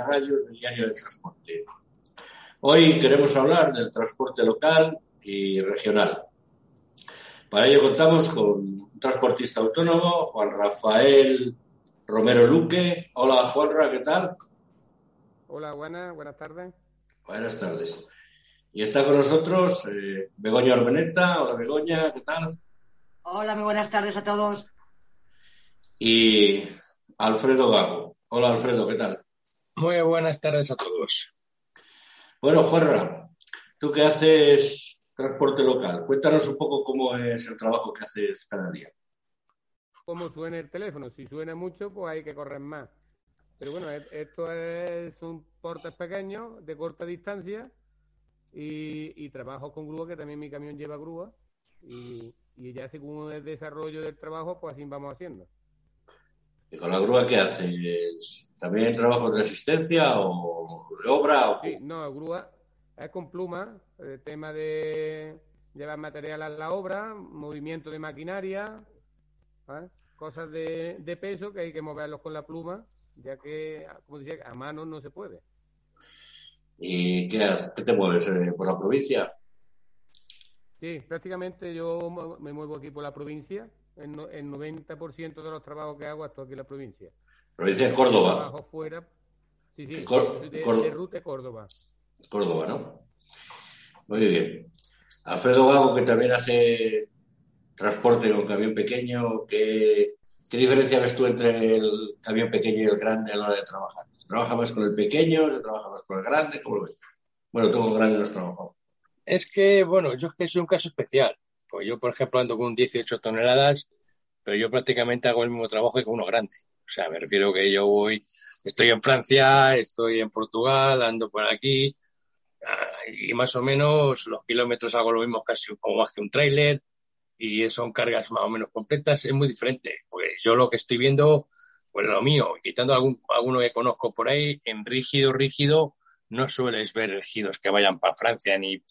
la radio del Diario de Transporte. Hoy queremos hablar del transporte local y regional. Para ello contamos con un transportista autónomo, Juan Rafael Romero Luque. Hola, Juanra, ¿qué tal? Hola, buenas, buenas tardes. Buenas tardes. Y está con nosotros eh, Begoña Orbeneta. Hola, Begoña, ¿qué tal? Hola, muy buenas tardes a todos. Y Alfredo Gago. Hola, Alfredo, ¿qué tal? Muy buenas tardes a todos. Bueno, Juanra, tú que haces transporte local, cuéntanos un poco cómo es el trabajo que haces cada día. ¿Cómo suena el teléfono? Si suena mucho, pues hay que correr más. Pero bueno, e-, esto es un porte pequeño, de corta distancia, y, trabajo con grúa, que también mi camión lleva grúa, y, y ya según el desarrollo del trabajo, pues así vamos haciendo. ¿Y con la grúa qué haces? ¿También trabajos de asistencia o de obra? O... Sí, no, grúa es con pluma, el tema de llevar material a la obra, movimiento de maquinaria, cosas de, peso que hay que moverlos con la pluma, ya que, como decía, a mano no se puede. ¿Y qué, haces? qué te mueves eh, por la provincia? Sí, prácticamente yo me muevo aquí por la provincia el, 90% de los trabajos que hago estoy aquí en la provincia. Provincia de Córdoba. Trabajo fuera. Sí, sí, de, de, Ruta Córdoba. Córdoba, ¿no? Muy bien. Alfredo Gago, que también hace transporte con camión pequeño, ¿qué, ¿qué diferencia ves tú entre el camión pequeño y el grande a la hora de trabajar? ¿Trabaja más con el pequeño? ¿Se trabaja más con el grande? ¿Cómo lo ves? Bueno, tú con el grande no has trabajado. Es que, bueno, yo es que soy un caso especial. Pues yo, por ejemplo, ando con 18 toneladas, pero yo prácticamente hago el mismo trabajo que uno grande. O sea, me refiero que yo voy, estoy en Francia, estoy en Portugal, ando por aquí, ah, y más o menos los kilómetros hago lo mismo casi como más que un tráiler, y son cargas más o menos completas, es muy diferente. Pues yo lo que estoy viendo, pues lo mío, quitando algún, alguno que conozco por ahí, en rígido, rígido, no sueles ver rígidos que vayan para Francia ni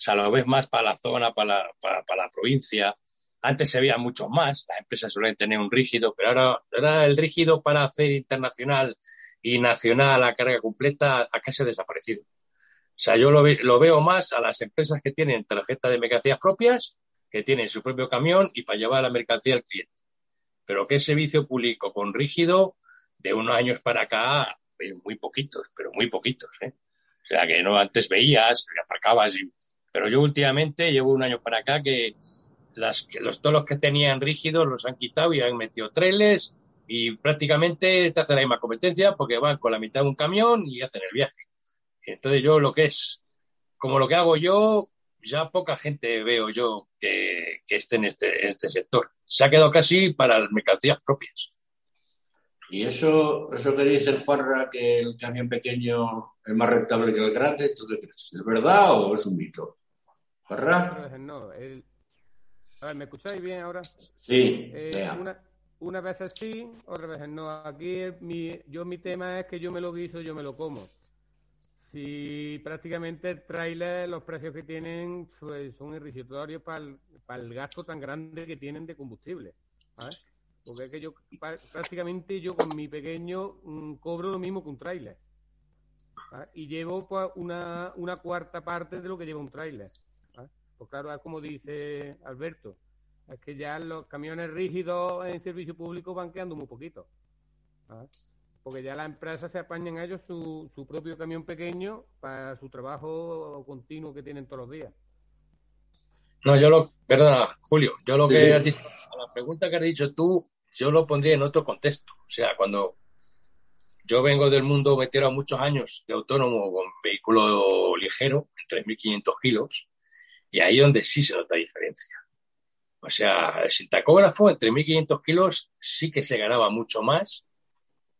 o sea, lo ves más para la zona, para, la provincia. Antes se veía mucho más, las empresas suelen tener un rígido, pero ahora, ahora el rígido para hacer internacional y nacional a carga completa ha casi desaparecido. O sea, yo lo, veo más a las empresas que tienen tarjeta de mercancías propias, que tienen su propio camión y para llevar la mercancía al cliente. Pero que servicio público con rígido, de unos años para acá, muy poquitos, pero muy poquitos. ¿eh? O sea, que no antes veías, aparcabas y pero yo últimamente llevo un año para acá que, las, los, todos los que tenían rígidos los han quitado y han metido treles y prácticamente te hacen la misma competencia porque van con la mitad de un camión y hacen el viaje. Entonces yo lo que es, como lo que hago yo, ya poca gente veo yo que, que esté en este, este sector. Se ha quedado casi para las mercancías propias. Y eso, eso que dice el Juanra, que el camión pequeño es más rentable que el grande, ¿tú qué crees? ¿Es verdad o es un mito? No, A ver, ¿me escucháis bien ahora? Sí. Eh, una, una vez sí, otras veces no. Aquí mi, yo mi tema es que yo me lo guiso, yo me lo como. Si prácticamente el trailer, los precios que tienen pues, son irrisorios para el, para el gasto tan grande que tienen de combustible. Porque es que yo prácticamente yo con mi pequeño mm, cobro lo mismo que un trailer. Y llevo pues, una, una cuarta parte de lo que lleva un trailer. Pues claro, es como dice Alberto, es que ya los camiones rígidos en servicio público van quedando muy poquitos. Porque ya las empresas se apañan a ellos su, su propio camión pequeño para su trabajo continuo que tienen todos los días. No, yo lo, perdona, Julio, yo lo que has dicho, a la pregunta que has dicho tú, yo lo pondría en otro contexto. O sea, cuando yo vengo del mundo, me a muchos años de autónomo con vehículo ligero, 3.500 kilos, y ahí donde sí se nota diferencia. O sea, el tacógrafo entre 1.500 kilos sí que se ganaba mucho más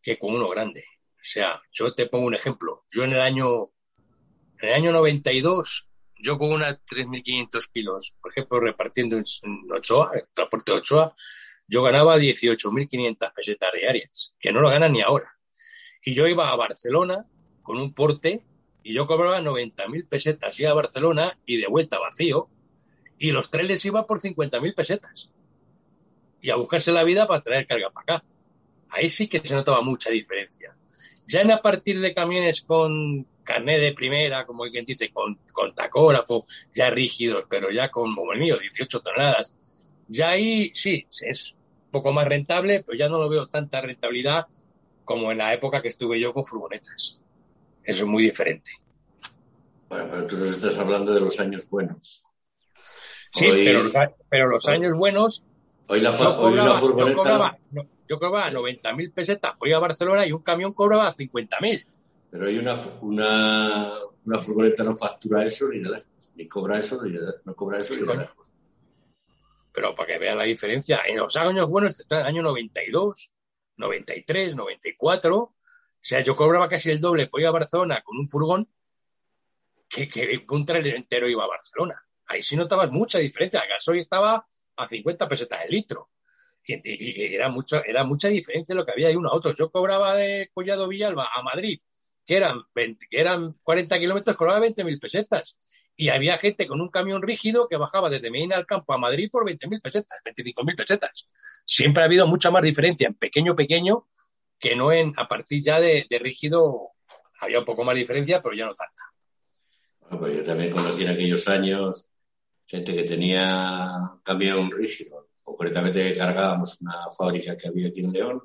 que con uno grande. O sea, yo te pongo un ejemplo. Yo en el año, en el año 92, yo con una 3.500 kilos, por ejemplo, repartiendo en Ochoa, el transporte de Ochoa, yo ganaba 18.500 pesetas diarias, que no lo ganan ni ahora. Y yo iba a Barcelona con un porte y yo cobraba 90.000 pesetas, iba a Barcelona y de vuelta vacío, y los trenes iban por 50.000 pesetas. Y a buscarse la vida para traer carga para acá. Ahí sí que se notaba mucha diferencia. Ya en a partir de camiones con carné de primera, como quien dice, con, con tacógrafo, ya rígidos, pero ya con, como el mío, 18 toneladas, ya ahí sí, es un poco más rentable, pero ya no lo veo tanta rentabilidad como en la época que estuve yo con furgonetas. Eso es muy diferente. Bueno, pero tú nos estás hablando de los años buenos. Sí, pero, los, pero, los, años buenos. Hoy la, hoy una furgoneta. Yo cobraba, yo cobraba 90.000 pesetas por ir a Barcelona y un camión cobraba 50.000. Pero hay una, una, una, furgoneta no factura eso ni de lejos. Ni cobra eso, ni no cobra eso ni de lejos. Pero para que vean la diferencia, en los años buenos, está en el año 92, 93, 94. O sea, yo cobraba casi el doble por ir a Barcelona con un furgón que, que un trailer entero iba a Barcelona. Ahí sí notabas mucha diferencia. Gasoil estaba a 50 pesetas el litro. Y, era, mucho, era mucha diferencia lo que había de uno a otro. Yo cobraba de Collado Villalba a Madrid, que eran, 20, que eran 40 kilómetros, cobraba 20.000 pesetas. Y había gente con un camión rígido que bajaba desde Medina al campo a Madrid por 20.000 pesetas, 25.000 pesetas. Siempre ha habido mucha más diferencia en pequeño, pequeño, que no en a partir ya de, de rígido. Había un poco más diferencia, pero ya no tanta. Pues yo también conocí en aquellos años gente que tenía camión rígido. Concretamente cargábamos una fábrica que había aquí en León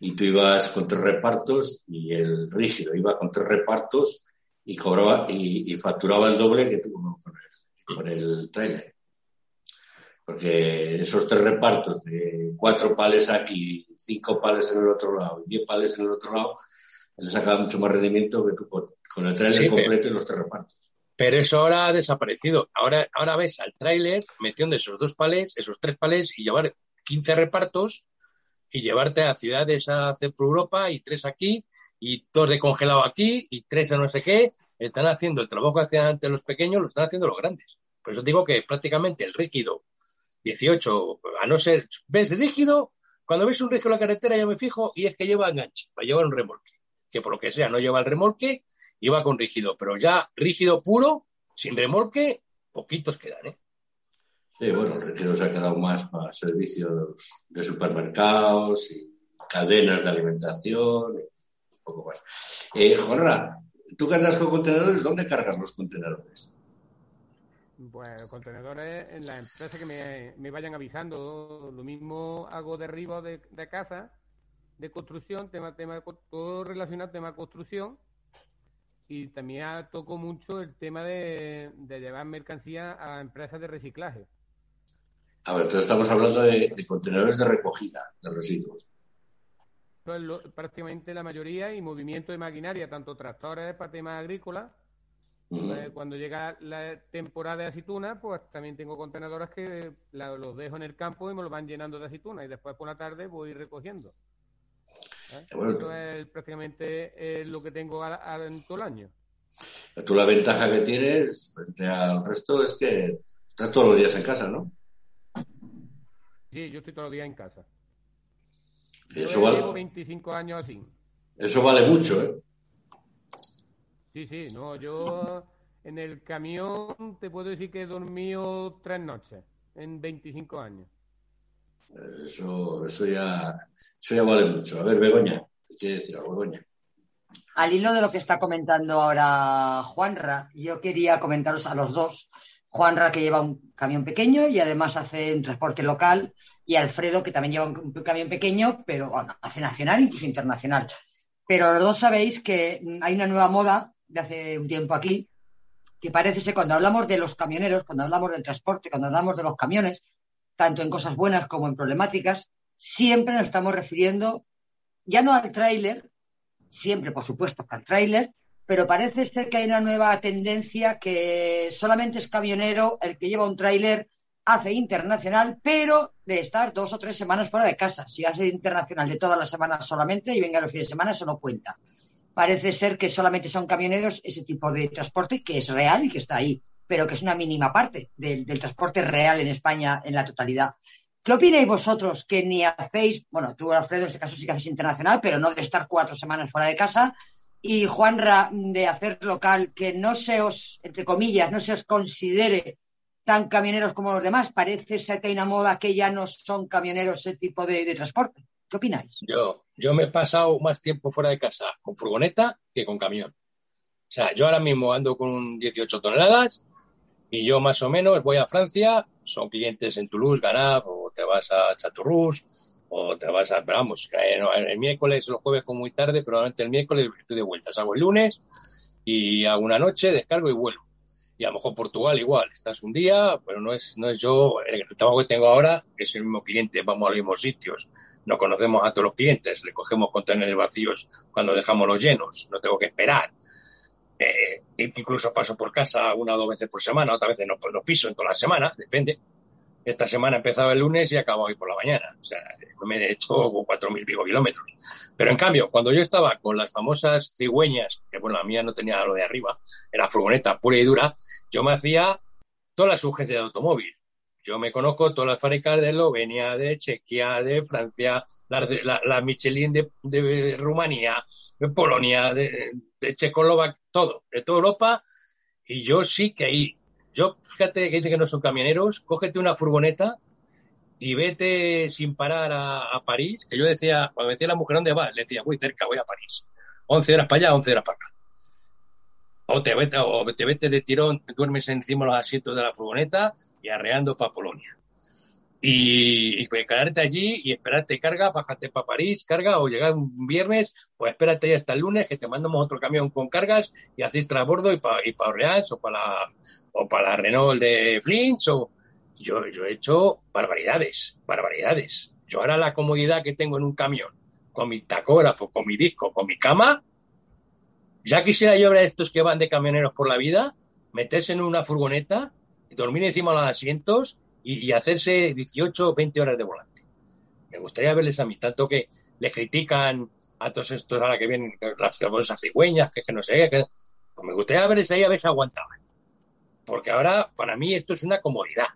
y tú ibas con tres repartos y el rígido iba con tres repartos y cobraba y, facturaba el doble que tú con el, el trailer. Porque esos tres repartos de cuatro pales aquí, cinco pales en el otro lado y diez pales en el otro lado, le sacaba mucho más rendimiento que tú con, el trailer completo y los tres repartos. Pero eso ahora ha desaparecido. Ahora, ahora ves al tráiler metiendo esos dos palés, esos tres palés y llevar 15 repartos y llevarte a ciudades a hacer por Europa y tres aquí y dos de congelado aquí y tres a no sé qué. Están haciendo el trabajo que hacían antes los pequeños, lo están haciendo los grandes. Por eso digo que prácticamente el rígido 18, a no ser, ves rígido, cuando ves un rígido en la carretera yo me fijo y es que lleva enganche, para llevar un remolque. Que por lo que sea no lleva el remolque iba con rígido, pero ya rígido puro, sin remolque, poquitos quedan, ¿eh? Sí, bueno, el rígido se ha quedado más para servicios de supermercados y cadenas de alimentación, y un poco más. Eh, Juanra, tú andas con contenedores, ¿dónde cargas los contenedores? Pues contenedores en las empresas que me, vayan avisando. Lo mismo hago derribo de, de casa, de construcción, tema, tema, todo relacionado tema construcción y también tocó mucho el tema de, llevar mercancía a empresas de reciclaje. A ver, entonces estamos hablando de, contenedores de recogida de residuos. Pues prácticamente la mayoría y movimiento de maquinaria, tanto tractores para temas agrícolas. Cuando llega la temporada de aceituna, pues también tengo contenedores que los dejo en el campo y me los van llenando de aceituna y después por la tarde voy recogiendo. ¿Eh? Esto es prácticamente lo que tengo en todo el año. Tú la ventaja que tienes frente al resto es que estás todos los días en casa, ¿no? Sí, yo estoy todos los días en casa. eso vale... Llevo 25 años así. Eso vale mucho, ¿eh? Sí, sí, no, yo en el camión te puedo decir que he dormido tres noches en 25 años. Eso, eso, ya, eso ya vale mucho. A ver, Begoña, ¿qué quiere decir algo, Begoña? Al hilo de lo que está comentando ahora Juanra, yo quería comentaros a los dos. Juanra, que lleva un camión pequeño y además hace un transporte local, y Alfredo, que también lleva un camión pequeño, pero hace nacional, incluso internacional. Pero los dos sabéis que hay una nueva moda de hace un tiempo aquí, que parece ser cuando hablamos de los camioneros, cuando hablamos del transporte, cuando hablamos de los camiones, tanto en cosas buenas como en problemáticas, siempre nos estamos refiriendo ya no al tráiler, siempre por supuesto al tráiler, pero parece ser que hay una nueva tendencia que solamente es camionero el que lleva un tráiler hace internacional, pero de estar dos o tres semanas fuera de casa. Si hace internacional de todas las semanas solamente y venga los fines de semana, eso no cuenta. Parece ser que solamente son camioneros ese tipo de transporte que es real y que está ahí pero que es una mínima parte del, transporte real en España en la totalidad. ¿Qué opináis vosotros que ni hacéis, bueno, tú, Alfredo, en este caso sí que haces internacional, pero no de estar cuatro semanas fuera de casa, y Juanra, de hacer local, que no se os, entre comillas, no se os considere tan camioneros como los demás? Parece ser que hay una moda que ya no son camioneros ese tipo de, transporte. ¿Qué opináis? Yo, yo me he pasado más tiempo fuera de casa con furgoneta que con camión. O sea, yo ahora mismo ando con 18 toneladas y yo más o menos voy a Francia, son clientes en Toulouse, Ganab, o te vas a Chaturrus, o te vas a, pero vamos, el miércoles el jueves como muy tarde, probablemente el miércoles estoy de vuelta, hago el lunes y hago una noche, descargo y vuelvo. Y a lo mejor Portugal igual, estás un día, pero no es, no es yo, el trabajo que tengo ahora es el mismo cliente, vamos a los mismos sitios, no conocemos a todos los clientes, le cogemos contenedores vacíos cuando dejamos los llenos, no tengo que esperar. Eh, incluso paso por casa una o dos veces por semana, otras veces no, pues lo piso en toda la semana, depende. Esta semana empezaba el lunes y acabo hoy por la mañana. O sea, me he hecho cuatro mil pico kilómetros. Pero en cambio, cuando yo estaba con las famosas cigüeñas, que bueno, la mía no tenía lo de arriba, era furgoneta pura y dura, yo me hacía todas las urgencias de automóvil. Yo me conozco todas las fábricas de Eslovenia, de Chequia, de Francia, las de, la, Michelin de, de, Rumanía, de Polonia, de, de Checoslovaquia, todo, de toda Europa. Y yo sí que ahí yo, fíjate que dice que no son camioneros, cógete una furgoneta y vete sin parar a, París, que yo decía, cuando me decía la mujer, ¿dónde vas? Le decía, voy cerca, voy a París. 11 horas para allá, 11 horas para acá. O te vete, o te vete de tirón, duermes encima los asientos de la furgoneta y arreando para Polonia y, y quedarte allí y esperarte carga, bájate para París, carga o llegar un viernes, pues espérate hasta el lunes que te mandamos otro camión con cargas y hacéis transbordo y para y pa Orleans o para la, o para la Renault de Flint o yo, yo he hecho barbaridades, barbaridades. Yo ahora la comodidad que tengo en un camión, con mi tacógrafo, con mi disco, con mi cama, ya quisiera yo ver a estos que van de camioneros por la vida, meterse en una furgoneta, dormir encima de los asientos y, hacerse 18 o 20 horas de volante. Me gustaría verles a mí, tanto que le critican a todos estos ahora que vienen las famosas cigüeñas, que, que no sé, que, pues me gustaría verles ahí a ver si aguantaban. Porque ahora, para mí, esto es una comodidad.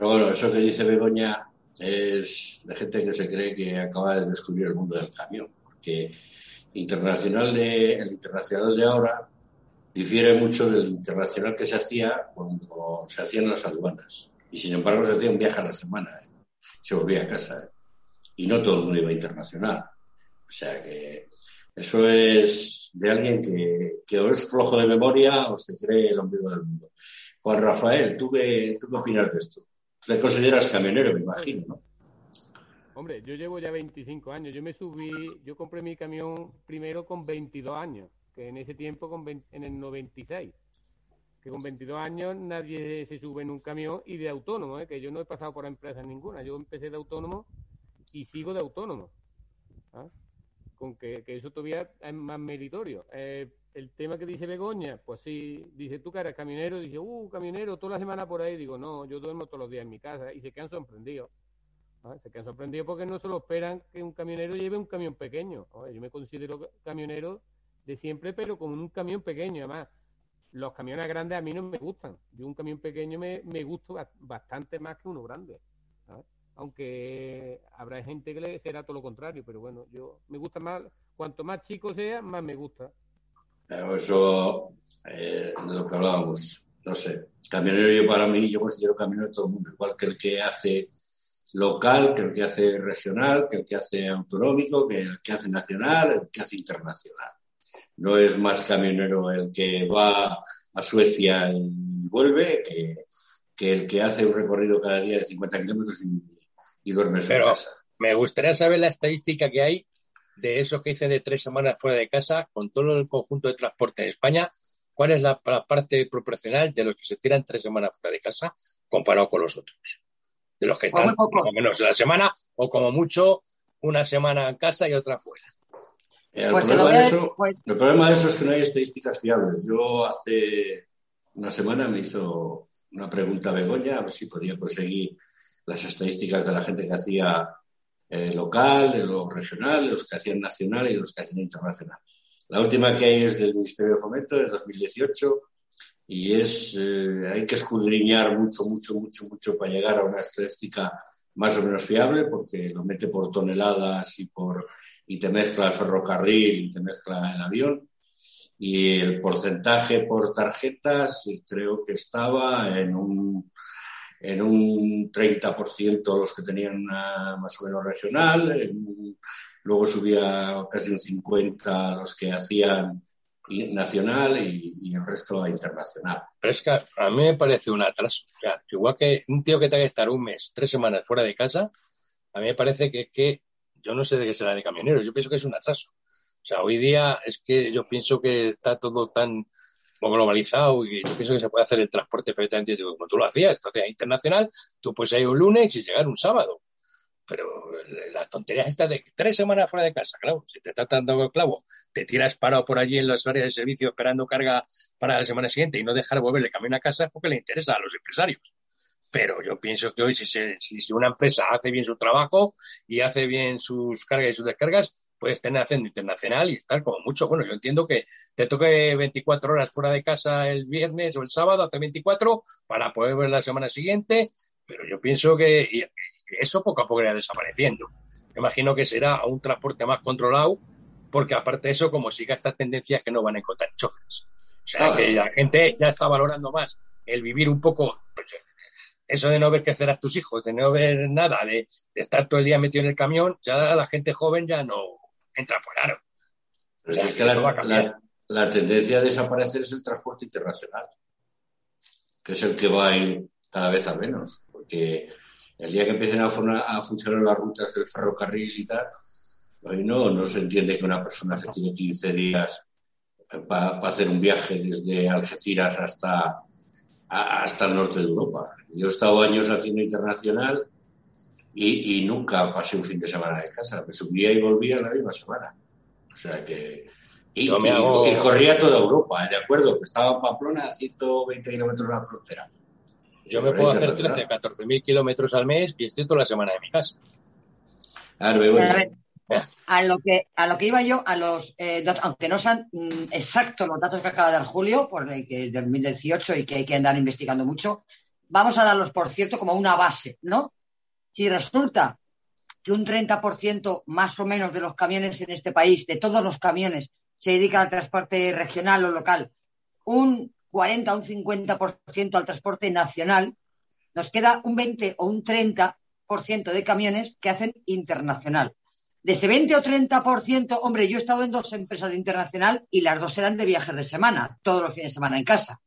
Bueno, eso que dice Begoña es de gente que se cree que acaba de descubrir el mundo del camión. Porque internacional de, el internacional de ahora difiere mucho del internacional que se hacía cuando se hacían las aduanas y sin embargo se hacía un viaje a la semana, ¿eh? se volvía a casa. ¿eh? Y no todo el mundo iba internacional. O sea que eso es de alguien que, o es flojo de memoria o se cree el ombligo del mundo. Juan Rafael, ¿tú qué, ¿tú qué opinas de esto? Te consideras camionero, me imagino, ¿no? Hombre, yo llevo ya 25 años. Yo me subí, yo compré mi camión primero con 22 años, que en ese tiempo con en el 96 que con 22 años nadie se sube en un camión y de autónomo, ¿eh? que yo no he pasado por empresa ninguna, yo empecé de autónomo y sigo de autónomo. ¿ah? Con que, eso todavía es más meritorio. Eh, el tema que dice Begoña, pues sí, dice tú que eres camionero, dice, uh, camionero, toda la semana por ahí, digo, no, yo duermo todos los días en mi casa y se quedan sorprendidos. Se quedan sorprendidos porque no solo esperan que un camionero lleve un camión pequeño. Yo me considero camionero de siempre, pero con un camión pequeño, además los camiones grandes a mí no me gustan. Yo un camión pequeño me, me gusta bastante más que uno grande. Aunque habrá gente que le será todo lo contrario, pero bueno, yo me gusta más, cuanto más chico sea, más me gusta. Pero eso, eh, de lo que hablábamos, no sé. Camionero yo para mí, yo considero camionero todo el mundo, igual que el que hace local, que el que hace regional, que el que hace autonómico, que el que hace nacional, el que hace internacional no es más camionero el que va a Suecia y vuelve que, el que hace un recorrido cada día de 50 kilómetros y, duerme en su casa. Me gustaría saber la estadística que hay de esos que dicen de tres semanas fuera de casa con todo el conjunto de transporte en España. ¿Cuál es la, parte proporcional de los que se tiran tres semanas fuera de casa comparado con los otros? De los que están por lo menos la semana o como mucho una semana en casa y otra fuera. El, pues problema de eso, pues el problema de eso es que no hay estadísticas fiables. Yo hace una semana me hizo una pregunta a Begoña a ver si podía conseguir las estadísticas de la gente que hacía eh, local, de lo regional, de los que hacían nacional y de los que hacían internacional. La última que hay es del Ministerio de Fomento de 2018 y es eh, hay que escudriñar mucho, mucho, mucho, mucho para llegar a una estadística más o menos fiable porque lo mete por toneladas y por y te mezcla el ferrocarril y te mezcla el avión. Y el porcentaje por tarjetas creo que estaba en un en un 30% los que tenían una más o menos regional, luego subía casi un 50% los que hacían nacional y, el resto internacional. Pero es que a mí me parece un atraso. O sea, igual que un tío que tenga que estar un mes, tres semanas fuera de casa, a mí me parece que es que yo no sé de qué será de camioneros, yo pienso que es un atraso. O sea, hoy día es que yo pienso que está todo tan globalizado y yo pienso que se puede hacer el transporte perfectamente como tú lo hacías, entonces internacional, tú puedes ir un lunes y llegar un sábado. Pero las tonterías estas de tres semanas fuera de casa, claro, si te está dando el clavo, te tiras parado por allí en las áreas de servicio esperando carga para la semana siguiente y no dejar volverle camino a casa es porque le interesa a los empresarios. Pero yo pienso que hoy si, si una empresa hace bien su trabajo y hace bien sus cargas y sus descargas, puedes tener haciendo internacional y estar como mucho. Bueno, yo entiendo que te toque 24 horas fuera de casa el viernes o el sábado, hace 24 para poder ver la semana siguiente, pero yo pienso que eso poco a poco irá desapareciendo. imagino que será un transporte más controlado, porque aparte de eso, como siga estas tendencias que no van a encontrar choferes. O sea, que la gente ya está valorando más el vivir un poco, pues, eso de no ver crecer a tus hijos, de no ver nada, de, estar todo el día metido en el camión, ya la gente joven ya no entra por aro. es que la, tendencia a desaparecer es el transporte internacional, que es el que va a ir cada vez a menos, porque el día que empiecen a, funcionar las rutas del ferrocarril y tal, hoy no, no se entiende que una persona que tiene 15 días para eh, hacer un viaje desde Algeciras hasta hasta el norte de Europa. Yo he estado años haciendo internacional y, nunca pasé un fin de semana de casa. Me subía y volvía la misma semana. O sea que. Y, corría toda Europa, ¿eh? ¿de acuerdo? Que estaba en Pamplona a 120 kilómetros de la frontera. Yo me puedo hacer 13, 14 mil kilómetros al mes y estoy toda la semana de mi casa. Claro, a lo que a lo que iba yo, a los eh, aunque no sean mm, exactos los datos que acaba de dar Julio, por el que 2018 y que hay que andar investigando mucho, vamos a darlos por cierto como una base, ¿no? Si resulta que un 30% más o menos de los camiones en este país, de todos los camiones, se dedican al transporte regional o local, un 40 o un 50% al transporte nacional, nos queda un 20 o un 30% de camiones que hacen internacional de ese 20 o 30%, hombre, yo he estado en dos empresas de internacional y las dos eran de viajes de semana, todos los fines de semana en casa.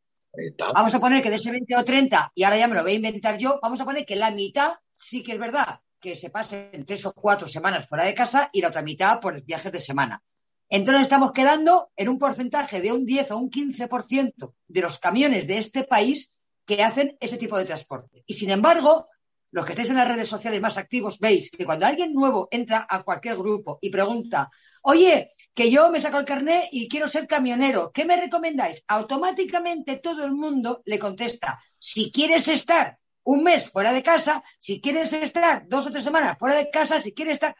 Vamos a poner que de ese 20 o 30, y ahora ya me lo voy a inventar yo, vamos a poner que la mitad sí que es verdad que se pasen tres o cuatro semanas fuera de casa y la otra mitad por viajes de semana. Entonces estamos quedando en un porcentaje de un 10 o un 15% de los camiones de este país que hacen ese tipo de transporte. Y sin embargo, los que estéis en las redes sociales más activos, veis que cuando alguien nuevo entra a cualquier grupo y pregunta, oye, que yo me saco el carnet y quiero ser camionero, ¿qué me recomendáis? Automáticamente todo el mundo le contesta, si quieres estar un mes fuera de casa, si quieres estar dos o tres semanas fuera de casa, si quieres estar...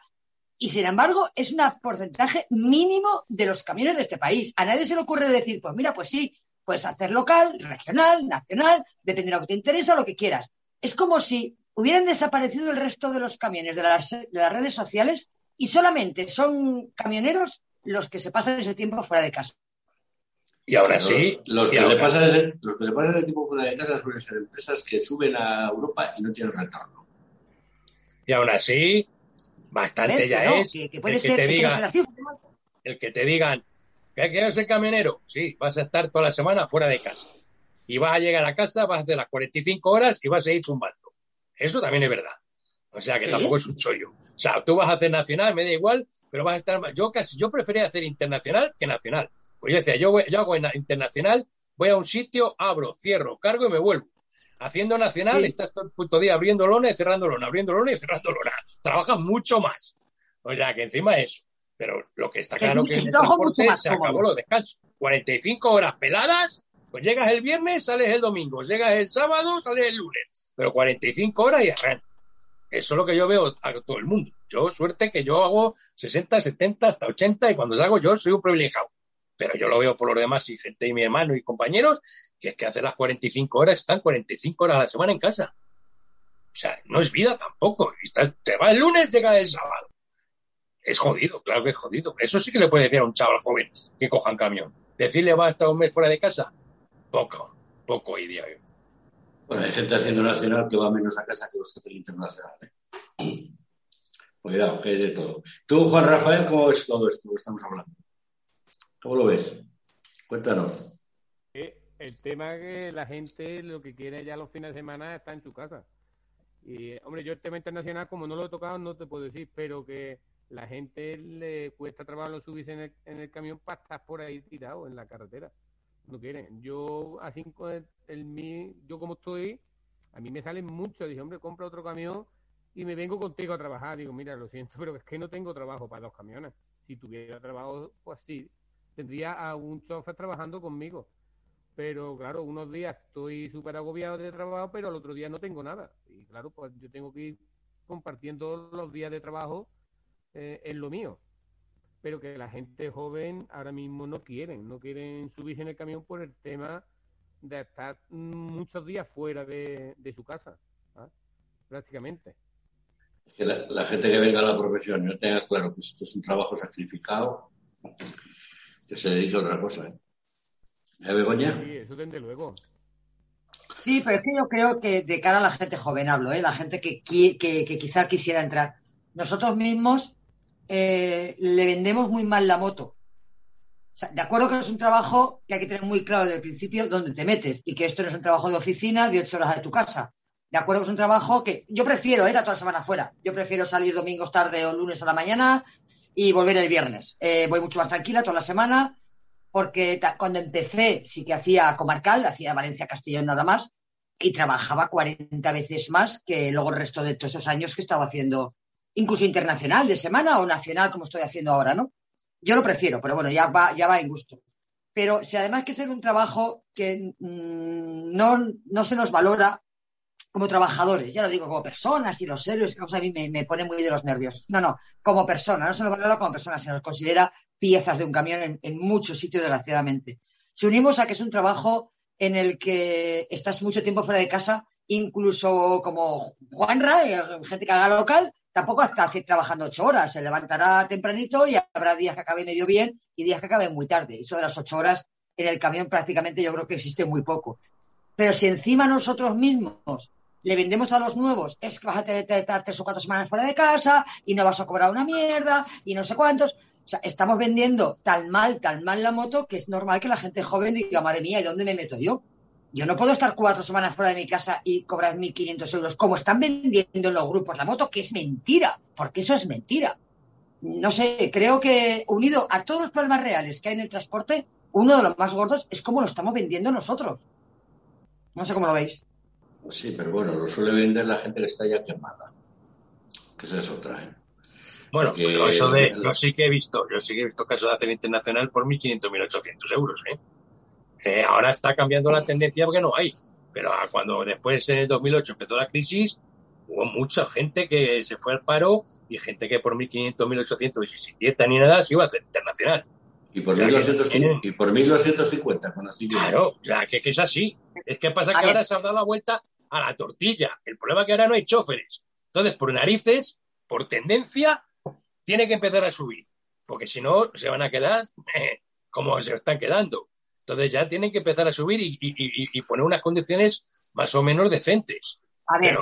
Y sin embargo, es un porcentaje mínimo de los camiones de este país. A nadie se le ocurre decir, pues mira, pues sí, puedes hacer local, regional, nacional, depende de lo que te interesa, lo que quieras. Es como si hubieran desaparecido el resto de los camiones de las, redes sociales y solamente son camioneros los que se pasan ese tiempo fuera de casa. Y ahora sí. Los, que, Se pasan ese, los que se pasan ese tiempo fuera de casa suelen ser empresas que suben a Europa y no tienen retorno. Y aún así, bastante ya es. Que, puede el que te digan, el que te digan que quieres ser camionero, sí, vas a estar toda la semana fuera de casa. Y vas a llegar a casa, vas a hacer las 45 horas y vas a ir zumbando. Eso también es verdad. O sea, que tampoco es un chollo. O sea, tú vas a hacer nacional, me da igual, pero vas a estar Yo casi, yo prefería hacer internacional que nacional. Pues yo decía, yo, voy, yo hago internacional, voy a un sitio, abro, cierro, cargo y me vuelvo. Haciendo nacional, estás todo el puto día abriendo lona y cerrando lona, abriendo lona y cerrando lona. Trabajas mucho más. O sea, que encima es eso. Pero lo que está claro que en el transporte se acabó los descansos. 45 horas peladas, pues llegas el viernes, sales el domingo. Llegas el sábado, sales el lunes pero 45 horas y arran. Eso es lo que yo veo a todo el mundo. Yo, suerte que yo hago 60, 70, hasta 80 y cuando salgo yo soy un privilegiado. Pero yo lo veo por los demás y gente y mi hermano y compañeros que es que hace las 45 horas, están 45 horas a la semana en casa. O sea, no es vida tampoco. te va el lunes, llega el sábado. Es jodido, claro que es jodido. Eso sí que le puede decir a un chaval joven que coja un camión. Decirle va a estar un mes fuera de casa, poco, poco idea. Bueno, hay gente haciendo nacional que va menos a casa que los que hacen internacional. ¿eh? Cuidado, que hay de todo. Tú, Juan Rafael, ¿cómo ves todo esto que estamos hablando? ¿Cómo lo ves? Cuéntanos. Eh, el tema es que la gente lo que quiere ya los fines de semana está en su casa. Y, hombre, yo el tema internacional, como no lo he tocado, no te puedo decir, pero que la gente le cuesta trabajo subirse en el, en el camión para estar por ahí tirado en la carretera. No quieren. Yo, así con el, yo como estoy, a mí me salen mucho. Dije, hombre, compra otro camión y me vengo contigo a trabajar. Digo, mira, lo siento, pero es que no tengo trabajo para dos camiones. Si tuviera trabajo, pues sí, tendría a un chofer trabajando conmigo. Pero claro, unos días estoy súper agobiado de trabajo, pero al otro día no tengo nada. Y claro, pues yo tengo que ir compartiendo los días de trabajo eh, en lo mío. Pero que la gente joven ahora mismo no quieren, no quieren subirse en el camión por el tema de estar muchos días fuera de, su casa, ¿ah? prácticamente. Que la, gente que venga a la profesión no tenga claro que esto es un trabajo sacrificado, que se dedica a otra cosa. ¿eh? ¿Eh, Begoña? Sí, eso desde luego. Sí, pero es que yo creo que de cara a la gente joven hablo, ¿eh? la gente que, que, que quizá quisiera entrar. Nosotros mismos eh, le vendemos muy mal la moto. de acuerdo que es un trabajo que hay que tener muy claro desde el principio dónde te metes y que esto no es un trabajo de oficina de ocho horas de tu casa. De acuerdo que es un trabajo que yo prefiero ir a toda la semana fuera. Yo prefiero salir domingos tarde o lunes a la mañana y volver el viernes. Eh, voy mucho más tranquila toda la semana porque cuando empecé sí que hacía comarcal, hacía Valencia-Castellón nada más y trabajaba 40 veces más que luego el resto de todos esos años que estaba haciendo incluso internacional de semana o nacional como estoy haciendo ahora, ¿no? Yo lo prefiero, pero bueno, ya va, ya va en gusto. Pero si además que es un trabajo que mm, no, no se nos valora como trabajadores, ya lo digo, como personas y los héroes, que a mí me, pone muy de los nervios. No, no, como persona, no se nos valora como persona, se nos considera piezas de un camión en, en muchos sitios, desgraciadamente. Si unimos a que es un trabajo en el que estás mucho tiempo fuera de casa, incluso como Juanra, eh, gente que haga local, tampoco está trabajando ocho horas, se levantará tempranito y habrá días que acabe medio bien y días que acaben muy tarde. Eso de las ocho horas en el camión prácticamente yo creo que existe muy poco. Pero si encima nosotros mismos le vendemos a los nuevos, es que vas a estar tres o cuatro semanas fuera de casa y no vas a cobrar una mierda y no sé cuántos. O sea, estamos vendiendo tan mal, tan mal la moto que es normal que la gente joven diga, madre mía, ¿y dónde me meto yo? Yo no puedo estar cuatro semanas fuera de mi casa y cobrar 1.500 euros, como están vendiendo en los grupos la moto, que es mentira, porque eso es mentira. No sé, creo que unido a todos los problemas reales que hay en el transporte, uno de los más gordos es cómo lo estamos vendiendo nosotros. No sé cómo lo veis. Sí, pero bueno, lo suele vender la gente que está ya quemada. Que esa es otra, ¿eh? Bueno, pero eso de, yo sí que he visto, yo sí que he visto casos de hacer internacional por 1.500, 1.800 euros, ¿eh? Ahora está cambiando la tendencia porque no hay. Pero cuando después en 2008 empezó la crisis, hubo mucha gente que se fue al paro y gente que por 1.500, 1.800 y sin dieta ni nada se iba a hacer internacional. Y por, 1250, y por 1250, Claro, ya que, es así. Es que pasa que ahora se ha dado la vuelta a la tortilla. El problema es que ahora no hay choferes. Entonces, por narices, por tendencia, tiene que empezar a subir. Porque si no, se van a quedar eh, como se están quedando. Entonces ya tienen que empezar a subir y, poner unas condiciones más o menos decentes. A ver,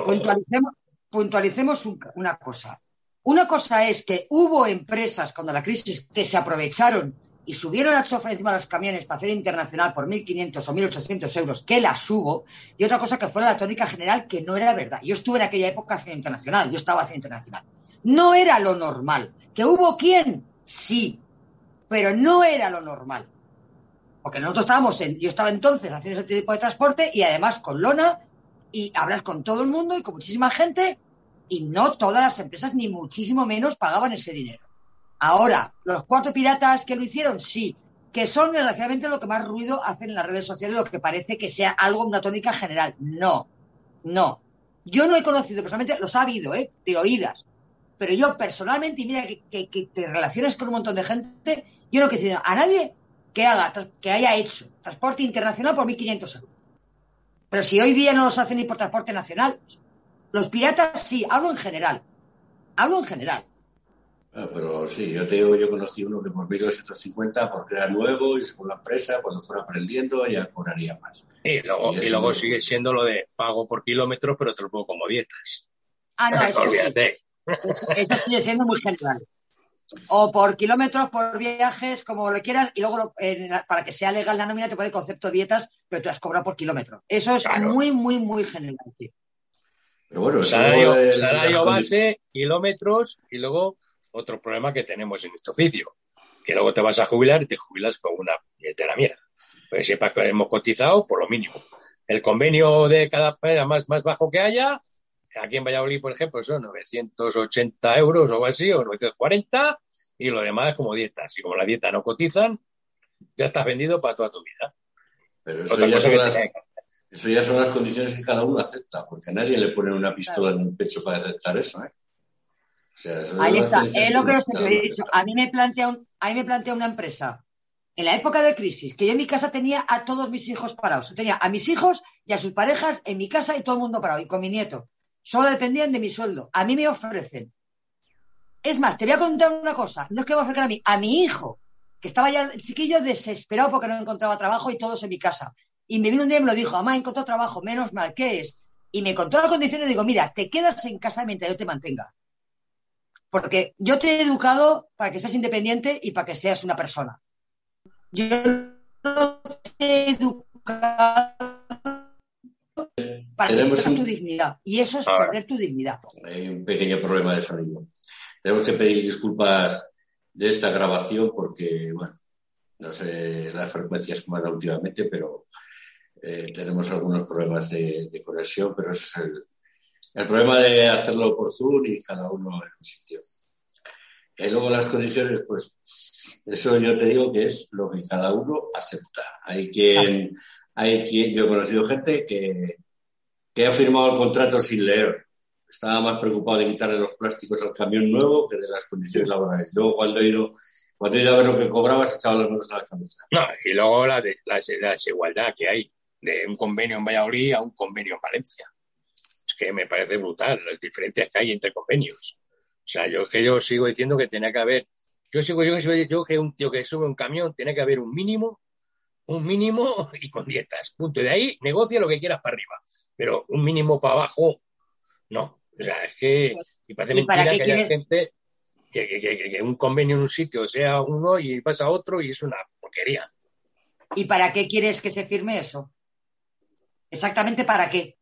puntualicemos, una cosa. Una cosa es que hubo empresas cuando la crisis que se aprovecharon y subieron a chofer encima de los camiones para hacer internacional por 1.500 o 1.800 euros, que las hubo, y otra cosa que fue la tónica general, que no era verdad. Yo estuve en aquella época haciendo internacional, yo estaba haciendo internacional. No era lo normal. ¿Que hubo quién? Sí, pero no era lo normal. Porque nosotros estábamos en, yo estaba entonces haciendo ese tipo de transporte y además con lona y hablar con todo el mundo y con muchísima gente y no todas las empresas ni muchísimo menos pagaban ese dinero. Ahora, los cuatro piratas que lo hicieron, sí, que son desgraciadamente lo que más ruido hacen en las redes sociales, lo que parece que sea algo, una tónica general. No, no. Yo no he conocido personalmente, los ha habido, ¿eh? De oídas. Pero yo personalmente, y mira que, que, te relacionas con un montón de gente, yo no he conocido a nadie que haga, que haya hecho transporte internacional por 1.500 euros. Pero si hoy día no los hacen ni por transporte nacional, los piratas sí, hablo en general. Hablo en general. Ah, pero sí, yo te digo, yo conocí uno que por 1.250 porque era nuevo y según la empresa, cuando fuera aprendiendo ya cobraría más. Y luego, y, luego sigue siendo lo de pago por kilómetros, pero te lo pongo como dietas. Ah, no, eso, Olvídate. eso sigue siendo muy general. O por kilómetros, por viajes, como lo quieras, y luego para que sea legal la nómina te pone el concepto de dietas, pero te has cobrado por kilómetro. Eso es muy, muy, muy general. Pero bueno, salario, salario base, kilómetros y luego otro problema que tenemos en este oficio, que luego te vas a jubilar y te jubilas con una billetera mierda. Pues sepas que hemos cotizado por lo mínimo. El convenio de cada más, más bajo que haya, aquí en Valladolid, por ejemplo, son 980 euros o algo así, o 940, y lo demás es como dietas. Y como la dieta no cotizan, ya estás vendido para toda tu vida. Pero eso, ya son, las, eso ya son las condiciones que cada uno acepta, porque a nadie le pone una pistola en el pecho para aceptar eso. ¿eh? Ahí está, es lo que os he dicho. A mí me plantea, un, a mí me plantea una empresa en la época de crisis, que yo en mi casa tenía a todos mis hijos parados. Tenía a mis hijos y a sus parejas en mi casa y todo el mundo parado, y con mi nieto. Solo dependían de mi sueldo. A mí me ofrecen. Es más, te voy a contar una cosa. No es que me ofrezcan a mí, a mi hijo, que estaba ya chiquillo desesperado porque no encontraba trabajo y todos en mi casa. Y me vino un día y me lo dijo, mamá, encontrado trabajo, menos mal, ¿qué es? Y me contó las condiciones y digo, mira, te quedas en casa mientras yo te mantenga. Porque yo te he educado para que seas independiente y para que seas una persona. Yo no te he educado para Tenemos que tu dignidad. Y eso es perder tu dignidad. Hay un pequeño problema de sonido. Tenemos que pedir disculpas de esta grabación porque, bueno, no sé las frecuencias como era últimamente, pero eh, tenemos algunos problemas de, conexión, pero ese es el, el problema de hacerlo por Zoom y cada uno en un sitio. Y luego las condiciones, pues eso yo te digo que es lo que cada uno acepta. Hay quien, hay quien, yo he conocido gente que, que ha firmado el contrato sin leer. Estaba más preocupado de quitarle los plásticos al camión nuevo que de las condiciones laborales. Luego cuando he ido, cuando he ido a ver lo que cobraba, se echaba las manos a la cabeza. No, y luego la, de, la desigualdad que hay de un convenio en Valladolid a un convenio en Valencia que me parece brutal las diferencias que hay entre convenios. O sea, yo que yo sigo diciendo que tiene que haber, yo sigo yo, yo que un tío que sube un camión tiene que haber un mínimo, un mínimo y con dietas. Punto. Y de ahí negocia lo que quieras para arriba. Pero un mínimo para abajo, no. O sea, es que y parece mentira que haya gente que, que, un convenio en un sitio sea uno y pasa a otro y es una porquería. ¿Y para qué quieres que se firme eso? Exactamente para qué.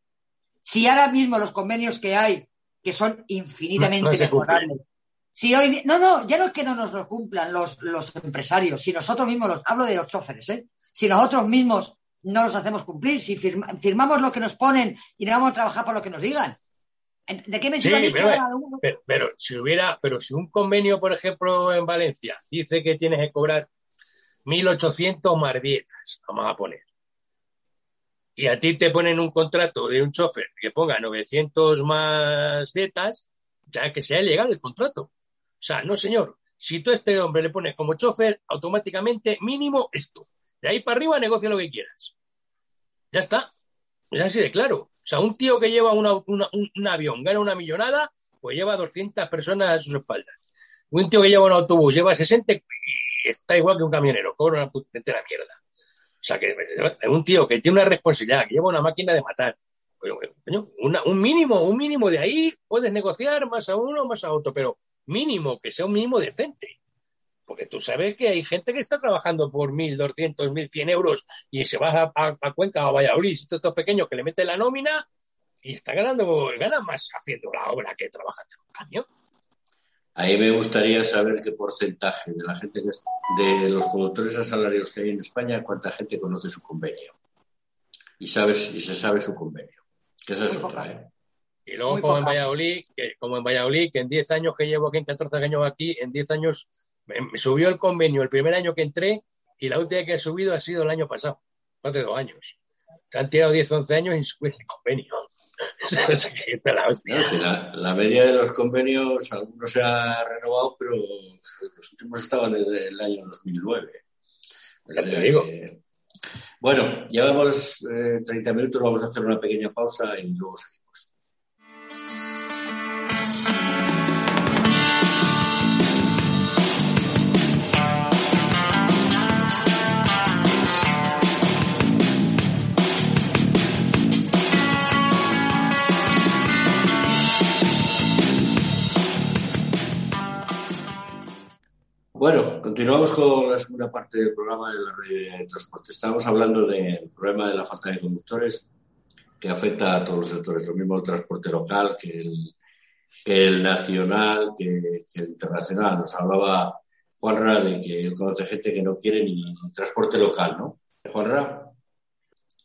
Si ahora mismo los convenios que hay, que son infinitamente mejorables, si hoy, no, no, ya no es que no nos lo cumplan los, los empresarios, si nosotros mismos, los, hablo de los choferes, ¿eh? Si nosotros mismos no los hacemos cumplir, si firmamos lo que nos ponen y no vamos a trabajar por lo que nos digan. ¿De qué me sí, pero, pero, si hubiera, pero si un convenio, por ejemplo, en Valencia dice que tienes que cobrar 1.800 más dietas, vamos a poner, y a ti te ponen un contrato de un chofer que ponga 900 más dietas, ya que sea ilegal el contrato. O sea, no, señor. Si tú a este hombre le pones como chofer, automáticamente mínimo esto. De ahí para arriba negocia lo que quieras. Ya está. Es así de claro. O sea, un tío que lleva un avión, gana una millonada, pues lleva 200 personas a sus espaldas. Un tío que lleva un autobús, lleva 60 y está igual que un camionero, cobra una entera mierda. O sea, que es un tío que tiene una responsabilidad, que lleva una máquina de matar. Pero, un mínimo, un mínimo de ahí puedes negociar más a uno, más a otro, pero mínimo, que sea un mínimo decente. Porque tú sabes que hay gente que está trabajando por 1.200, 1.100 euros y se va a, Cuenca o a Valladolid, estos pequeños que le meten la nómina y está ganando, gana más haciendo la obra que trabajando en un camión. Ahí me gustaría saber qué porcentaje de la gente de los productores a salarios que hay en España, cuánta gente conoce su convenio. Y sabes, y se sabe su convenio. Que esa es otra, ¿eh? Y luego como en Valladolid, que, como en Valladolid, que en 10 años que llevo aquí, en 14 años aquí, en 10 años me, subió el convenio el primer año que entré y la última que he subido ha sido el año pasado, hace dos años. Se han tirado 10, 11 años y subir el convenio. la, media de los convenios, algunos se ha renovado, pero los últimos estaban en el año 2009. digo. bueno, llevamos 30 eh, minutos, vamos a hacer una pequeña pausa y luego seguimos. Bueno, continuamos con la segunda parte del programa de la red de transporte. Estábamos hablando del problema de la falta de conductores que afecta a todos los sectores, lo mismo el transporte local que el, el nacional, que, el internacional. Nos hablaba Juanra de que él conoce gente que no quiere ni, transporte local, ¿no? Juanra.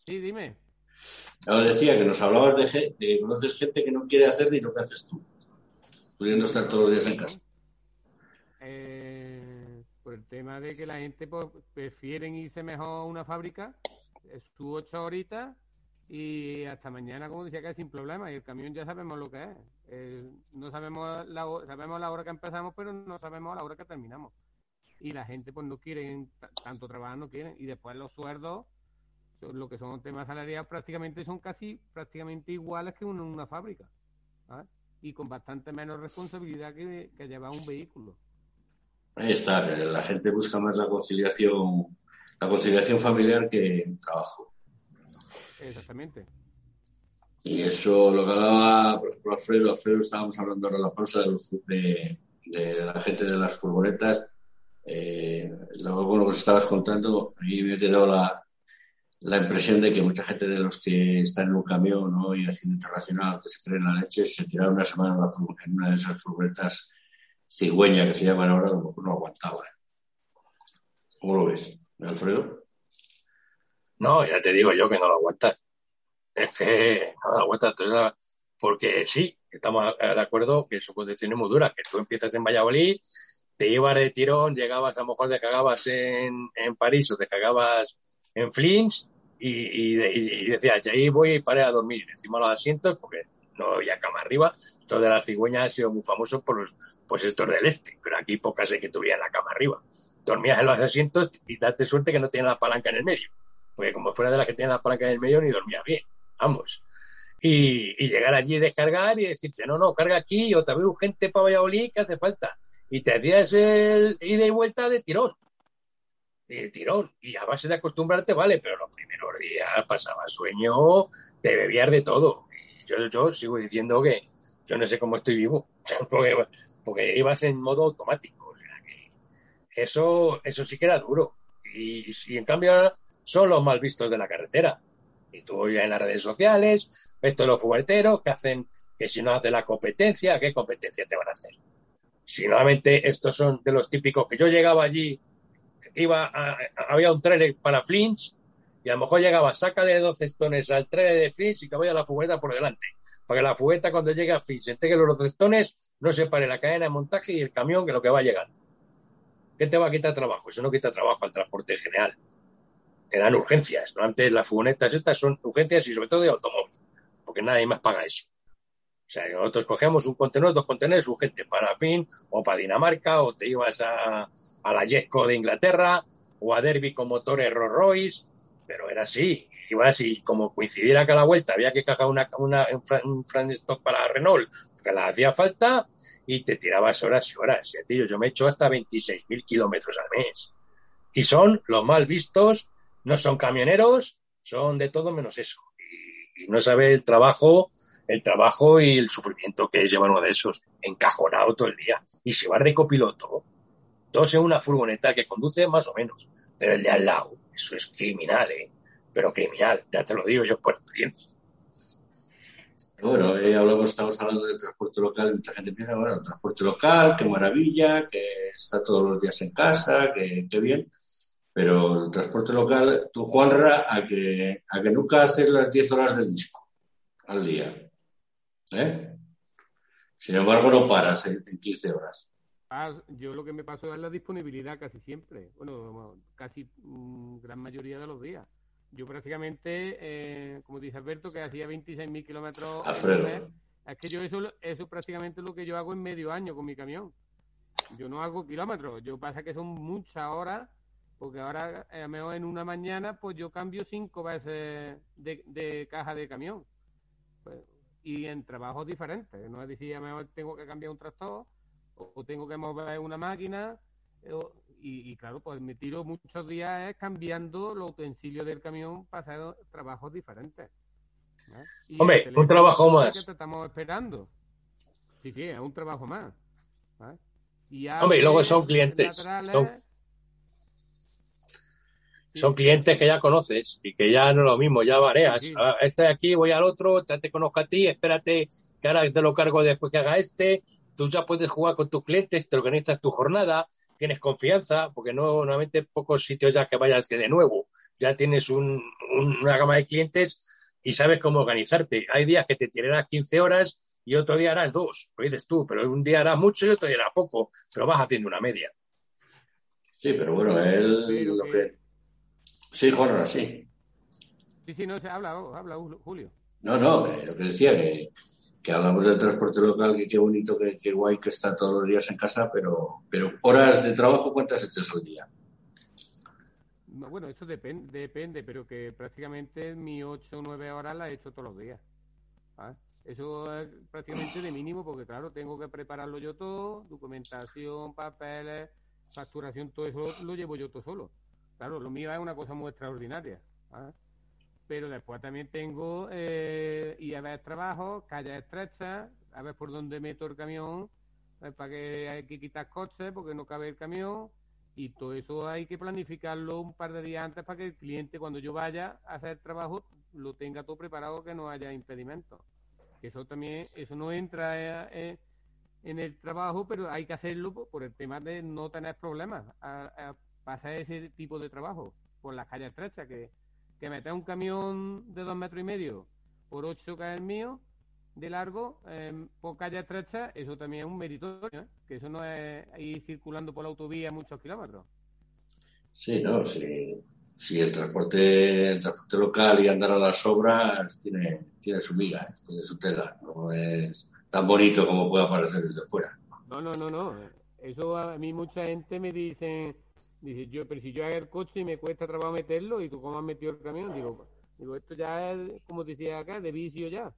Sí, dime. Yo decía que nos hablabas de, que conoces gente que no quiere hacer ni lo que haces tú, pudiendo estar todos los días en casa. Eh, por el tema de que la gente pues, prefieren irse mejor a una fábrica, su ocho horitas y hasta mañana, como decía, que es sin problema. Y el camión ya sabemos lo que es. Eh, no sabemos la, sabemos la hora que empezamos, pero no sabemos la hora que terminamos. Y la gente, pues, no quiere tanto trabajar, no quieren. Y después los sueldos, lo que son temas salariales, prácticamente son casi prácticamente iguales que en una, fábrica. Y con bastante menos responsabilidad que, que llevar un vehículo. Ahí está, la gente busca más la conciliación, la conciliación familiar que el trabajo. Exactamente. Y eso lo que hablaba, por ejemplo, Alfredo, Alfredo estábamos hablando ahora en la pausa de, la gente de las furgonetas. Eh, lo bueno que estabas contando, a mí me ha quedado la, la impresión de que mucha gente de los que están en un camión ¿no? y haciendo internacional, que se creen la leche, se tiraron una semana en, una de esas furgonetas cigüeña que se llaman ahora, a lo mejor no aguantaba. ¿Cómo lo ves, Alfredo? No, ya te digo yo que no lo aguantas. Es que no lo aguantas. Porque sí, estamos de acuerdo que su condición es muy dura, que tú empiezas en Valladolid, te ibas de tirón, llegabas a lo mejor te cagabas en, en París o te cagabas en Flins y, y, decías, y ahí voy y paré a dormir encima los asientos porque no había cama arriba. Esto de las cigüeñas ha sido muy famoso por los pues estos del este, pero aquí pocas hay que tuvieran la cama arriba. Dormías en los asientos y date suerte que no tiene la palanca en el medio porque como fuera de las que tienen la placa en el medio ni dormía bien, vamos. Y, llegar allí, descargar y decirte, no, no, carga aquí, otra vez urgente para Valladolid, que hace falta. Y te hacías el ida y vuelta de tirón. De tirón. Y a base de acostumbrarte, vale, pero los primeros días pasaba sueño, te bebías de todo. Yo, yo sigo diciendo que yo no sé cómo estoy vivo, porque, porque ibas en modo automático. O sea que eso, eso sí que era duro. Y, y en cambio son los mal vistos de la carretera. Y tú ya en las redes sociales, esto los fuerteros que hacen que si no hace la competencia, ¿qué competencia te van a hacer? Si nuevamente estos son de los típicos que yo llegaba allí, iba había un trailer para Flinch y a lo mejor llegaba, sácale 12 tones al trailer de Flinch y que vaya la furgoneta por delante. Para que la furgoneta cuando llegue a se que los 12 tones, no se pare la cadena de montaje y el camión que lo que va llegando. ¿Qué te va a quitar trabajo? Eso no quita trabajo al transporte general eran urgencias, ¿no? Antes las furgonetas estas son urgencias y sobre todo de automóvil, porque nadie más paga eso. O sea, nosotros cogemos un contenedor, dos contenedores urgente para Fin o para Dinamarca, o te ibas a, a la Jesco de Inglaterra, o a Derby con motores Rolls Royce, pero era así. Ibas y como coincidiera que a la vuelta había que cagar una, una, un front stock para Renault, que la hacía falta, y te tirabas horas y horas. Y, tío, yo me he hecho hasta 26.000 kilómetros al mes. Y son los mal vistos no son camioneros, son de todo menos eso. Y, no sabe el trabajo, el trabajo y el sufrimiento que es llevar uno de esos encajonado todo el día. Y si va de copiloto, todos en una furgoneta que conduce más o menos, pero el de al lado, eso es criminal, ¿eh? Pero criminal, ya te lo digo yo por experiencia. Bueno, hablamos, estamos hablando del transporte local, mucha gente piensa, bueno, transporte local, qué maravilla, que está todos los días en casa, que, qué bien. Pero el transporte local, tú, Juanra, a que, a que nunca haces las 10 horas de disco al día. ¿Eh? Sin embargo, no paras en, 15 horas. Ah, yo lo que me paso es la disponibilidad casi siempre. Bueno, casi mm, gran mayoría de los días. Yo prácticamente, eh, como dice Alberto, que hacía 26.000 kilómetros. Es que yo eso, eso prácticamente lo que yo hago en medio año con mi camión. Yo no hago kilómetros. Yo pasa que son muchas horas porque ahora, a mejor en una mañana, pues yo cambio cinco veces de, caja de camión. Pues, y en trabajos diferentes. No es decir, a mejor tengo que cambiar un tractor o, tengo que mover una máquina. Eh, y, claro, pues me tiro muchos días cambiando los utensilios del camión para hacer trabajos diferentes. Hombre, un trabajo más. Que te estamos esperando. Sí, sí, es un trabajo más. Y Hombre, y luego son clientes. Son- Son clientes que ya conoces y que ya no es lo mismo, ya vareas. Sí, sí. Ah, este de aquí, voy al otro, te, te conozco a ti, espérate que ahora te lo cargo después que haga este. Tú ya puedes jugar con tus clientes, te organizas tu jornada, tienes confianza, porque no, normalmente pocos sitios ya que vayas que de nuevo ya tienes un- un- una gama de clientes y sabes cómo organizarte. Hay días que te tirarás 15 horas y otro día harás dos, lo dices tú, pero un día harás mucho y otro día harás poco, pero vas haciendo una media. Sí, pero bueno, él lo que-. Sí, Jorra, sí. Sí, sí, no se habla, habla Julio. No, no, lo que decía, que, que hablamos del transporte local, que qué bonito, que qué guay que está todos los días en casa, pero, pero horas de trabajo, ¿cuántas echas al día? No, Bueno, eso depende, depende, pero que prácticamente mi 8 o 9 horas las he hecho todos los días. ¿ah? Eso es prácticamente de mínimo, porque claro, tengo que prepararlo yo todo, documentación, papeles, facturación, todo eso lo llevo yo todo solo. Claro, lo mío es una cosa muy extraordinaria. ¿ah? Pero después también tengo eh, y a ver trabajo, calles estrechas, a ver por dónde meto el camión, eh, para que hay que quitar coches porque no cabe el camión, y todo eso hay que planificarlo un par de días antes para que el cliente cuando yo vaya a hacer el trabajo lo tenga todo preparado que no haya impedimentos. Eso también, eso no entra eh, eh, en el trabajo, pero hay que hacerlo por, el tema de no tener problemas a, ese tipo de trabajo por las calles estrechas, que, que meter un camión de dos metros y medio por ocho que es el mío de largo eh, por calle estrecha, eso también es un meritorio, ¿eh? que eso no es ir circulando por la autovía muchos kilómetros. Sí, no, sí, sí, el transporte, el transporte local y andar a las obras tiene, tiene su miga, ¿eh? tiene su tela, no es tan bonito como puede parecer desde fuera. No, no, no, no. Eso a mí mucha gente me dice, dice yo, pero si yo hago el coche y me cuesta trabajo meterlo y tú cómo has metido el camión, digo, digo esto ya es, como decía acá, de vicio ya.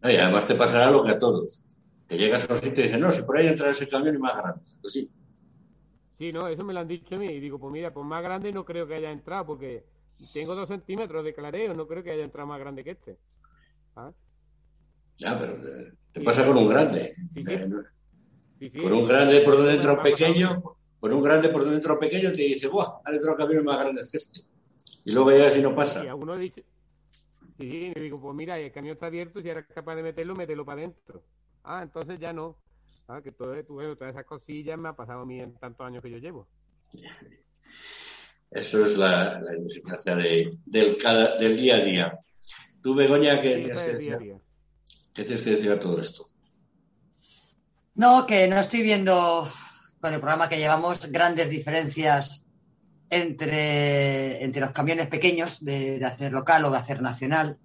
No, y además te pasará lo que a todos, que llegas a un sitio y dices, no, si por ahí entra ese camión y más grande. Pues sí, Sí, no, eso me lo han dicho a mí. Y digo, pues mira, pues más grande no creo que haya entrado, porque tengo dos centímetros de clareo, no creo que haya entrado más grande que este. ¿Ah? ya, pero te, te pasa con un grande. Sí, sí. Eh, Sí. Con un grande por donde entra un pequeño, con un grande por un pequeño te dice, ¡buah! Ha entrado un camión más grande que este. Y luego llegas y no pasa. Y a uno le dice, sí, sí, y digo, pues mira, el camión está abierto, si eres capaz de meterlo, mételo para adentro. Ah, entonces ya no. Ah, que todo, todas esas cosillas me ha pasado a mí en tantos años que yo llevo. Eso es la, la idiosincrasia de, del, cada- del día a día. Tú, Begoña, ¿qué Sí, tienes, que decir, día. qué tienes que decir a todo esto? No, que no estoy viendo con el programa que llevamos grandes diferencias entre, entre los camiones pequeños de, hacer local o de hacer nacional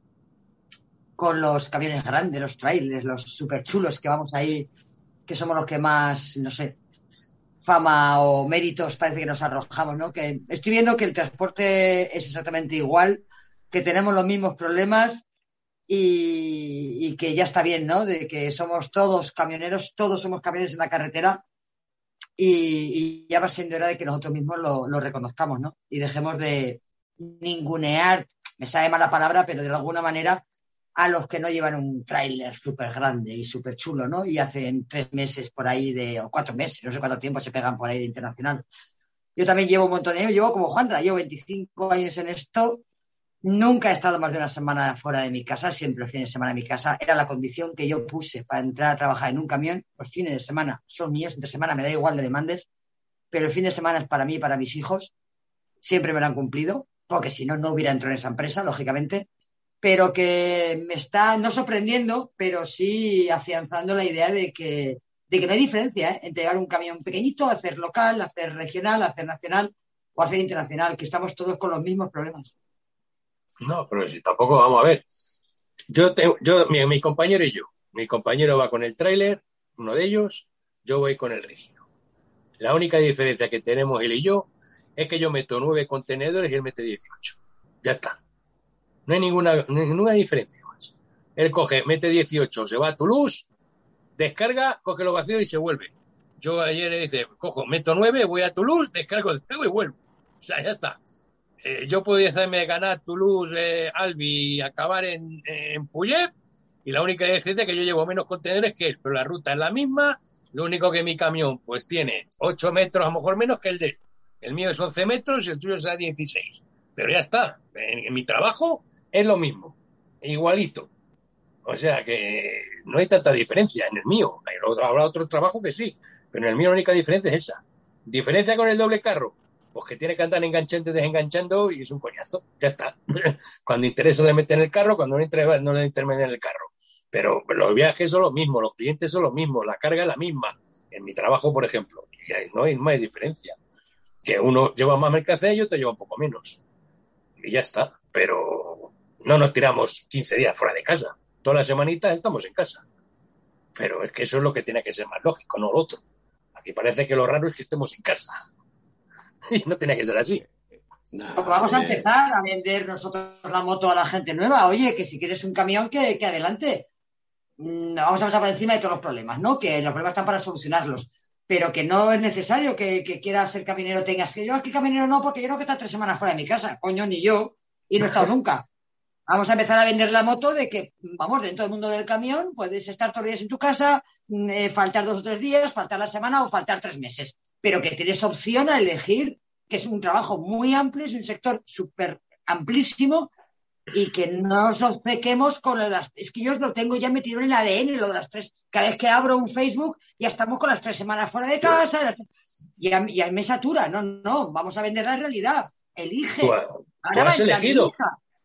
con los camiones grandes, los trailers, los super chulos que vamos ahí, que somos los que más, no sé, fama o méritos parece que nos arrojamos, ¿no? Que estoy viendo que el transporte es exactamente igual, que tenemos los mismos problemas y que ya está bien, ¿no? De que somos todos camioneros, todos somos camiones en la carretera y, ya va siendo hora de que nosotros mismos lo, reconozcamos, ¿no? Y dejemos de ningunear, me sabe mala palabra, pero de alguna manera a los que no llevan un tráiler súper grande y súper chulo, ¿no? Y hacen tres meses por ahí de, o cuatro meses, no sé cuánto tiempo se pegan por ahí de internacional. Yo también llevo un montón de años, llevo como Juanra, llevo 25 años en esto, nunca he estado más de una semana fuera de mi casa, siempre los fines de semana en mi casa, era la condición que yo puse para entrar a trabajar en un camión, los fines de semana son míos, entre semana me da igual de demandes, pero el fin de semana es para mí y para mis hijos, siempre me lo han cumplido, porque si no, no hubiera entrado en esa empresa, lógicamente, pero que me está no sorprendiendo, pero sí afianzando la idea de que, de que no hay diferencia ¿eh? entre llevar un camión pequeñito, hacer local, hacer regional, hacer nacional o hacer internacional, que estamos todos con los mismos problemas. No, pero si tampoco vamos a ver. Yo, te- yo mi, compañero y yo. Mi compañero va con el tráiler, uno de ellos, yo voy con el rígido. La única diferencia que tenemos él y yo es que yo meto nueve contenedores y él mete 18. Ya está. No hay ninguna, ninguna diferencia más. Él coge, mete 18, se va a Toulouse, descarga, coge lo vacío y se vuelve. Yo ayer le dice, cojo, meto nueve, voy a Toulouse, descargo, descargo y vuelvo. O sea, ya está. Eh, yo podía hacerme ganar Toulouse, eh, Albi acabar en, en Puyep, y la única diferencia es que yo llevo menos contenedores que él, pero la ruta es la misma, Lo único que mi camión pues tiene 8 metros, a lo mejor menos que el de él. El mío es 11 metros y el tuyo será 16. Pero ya está. En, en mi trabajo es lo mismo. Igualito. O sea que no hay tanta diferencia en el mío. Habrá otro trabajo que sí. Pero en el mío la única diferencia es esa. Diferencia con el doble carro. Pues que tiene que andar enganchando y desenganchando y es un coñazo. Ya está. Cuando interesa le meten en el carro, cuando no interesa no le intermeten en el carro. Pero los viajes son lo mismo, los clientes son lo mismo, la carga es la misma. En mi trabajo, por ejemplo, no hay más diferencia. Que uno lleva más mercancía y otro lleva un poco menos. Y ya está. Pero no nos tiramos 15 días fuera de casa. Todas las semanitas estamos en casa. Pero es que eso es lo que tiene que ser más lógico, no lo otro. Aquí parece que lo raro es que estemos en casa. Y no tiene que ser así. Nah, Pues vamos a empezar a vender nosotros la moto a la gente nueva. Oye, que si quieres un camión, que, que adelante. Mm, Vamos a pasar por encima de todos los problemas, ¿no? Que los problemas están para solucionarlos. Pero que no es necesario que, que quieras ser caminero, tengas que yo aquí caminero no, porque yo no que estar tres semanas fuera de mi casa. Coño, ni yo. Y no he estado nunca. Vamos a empezar a vender la moto de que, vamos, dentro del mundo del camión, puedes estar todos los días en tu casa, mm, eh, faltar dos o tres días, faltar la semana o faltar tres meses. Pero que tienes opción a elegir, que es un trabajo muy amplio, es un sector súper amplísimo y que no nos obcequemos con las... Es que yo lo tengo ya metido en el ADN, lo de las tres... Cada vez que abro un Facebook ya estamos con las tres semanas fuera de casa, las- ya, ya me satura. No, no, vamos a vender la realidad. Elige. Tú, has a elegido.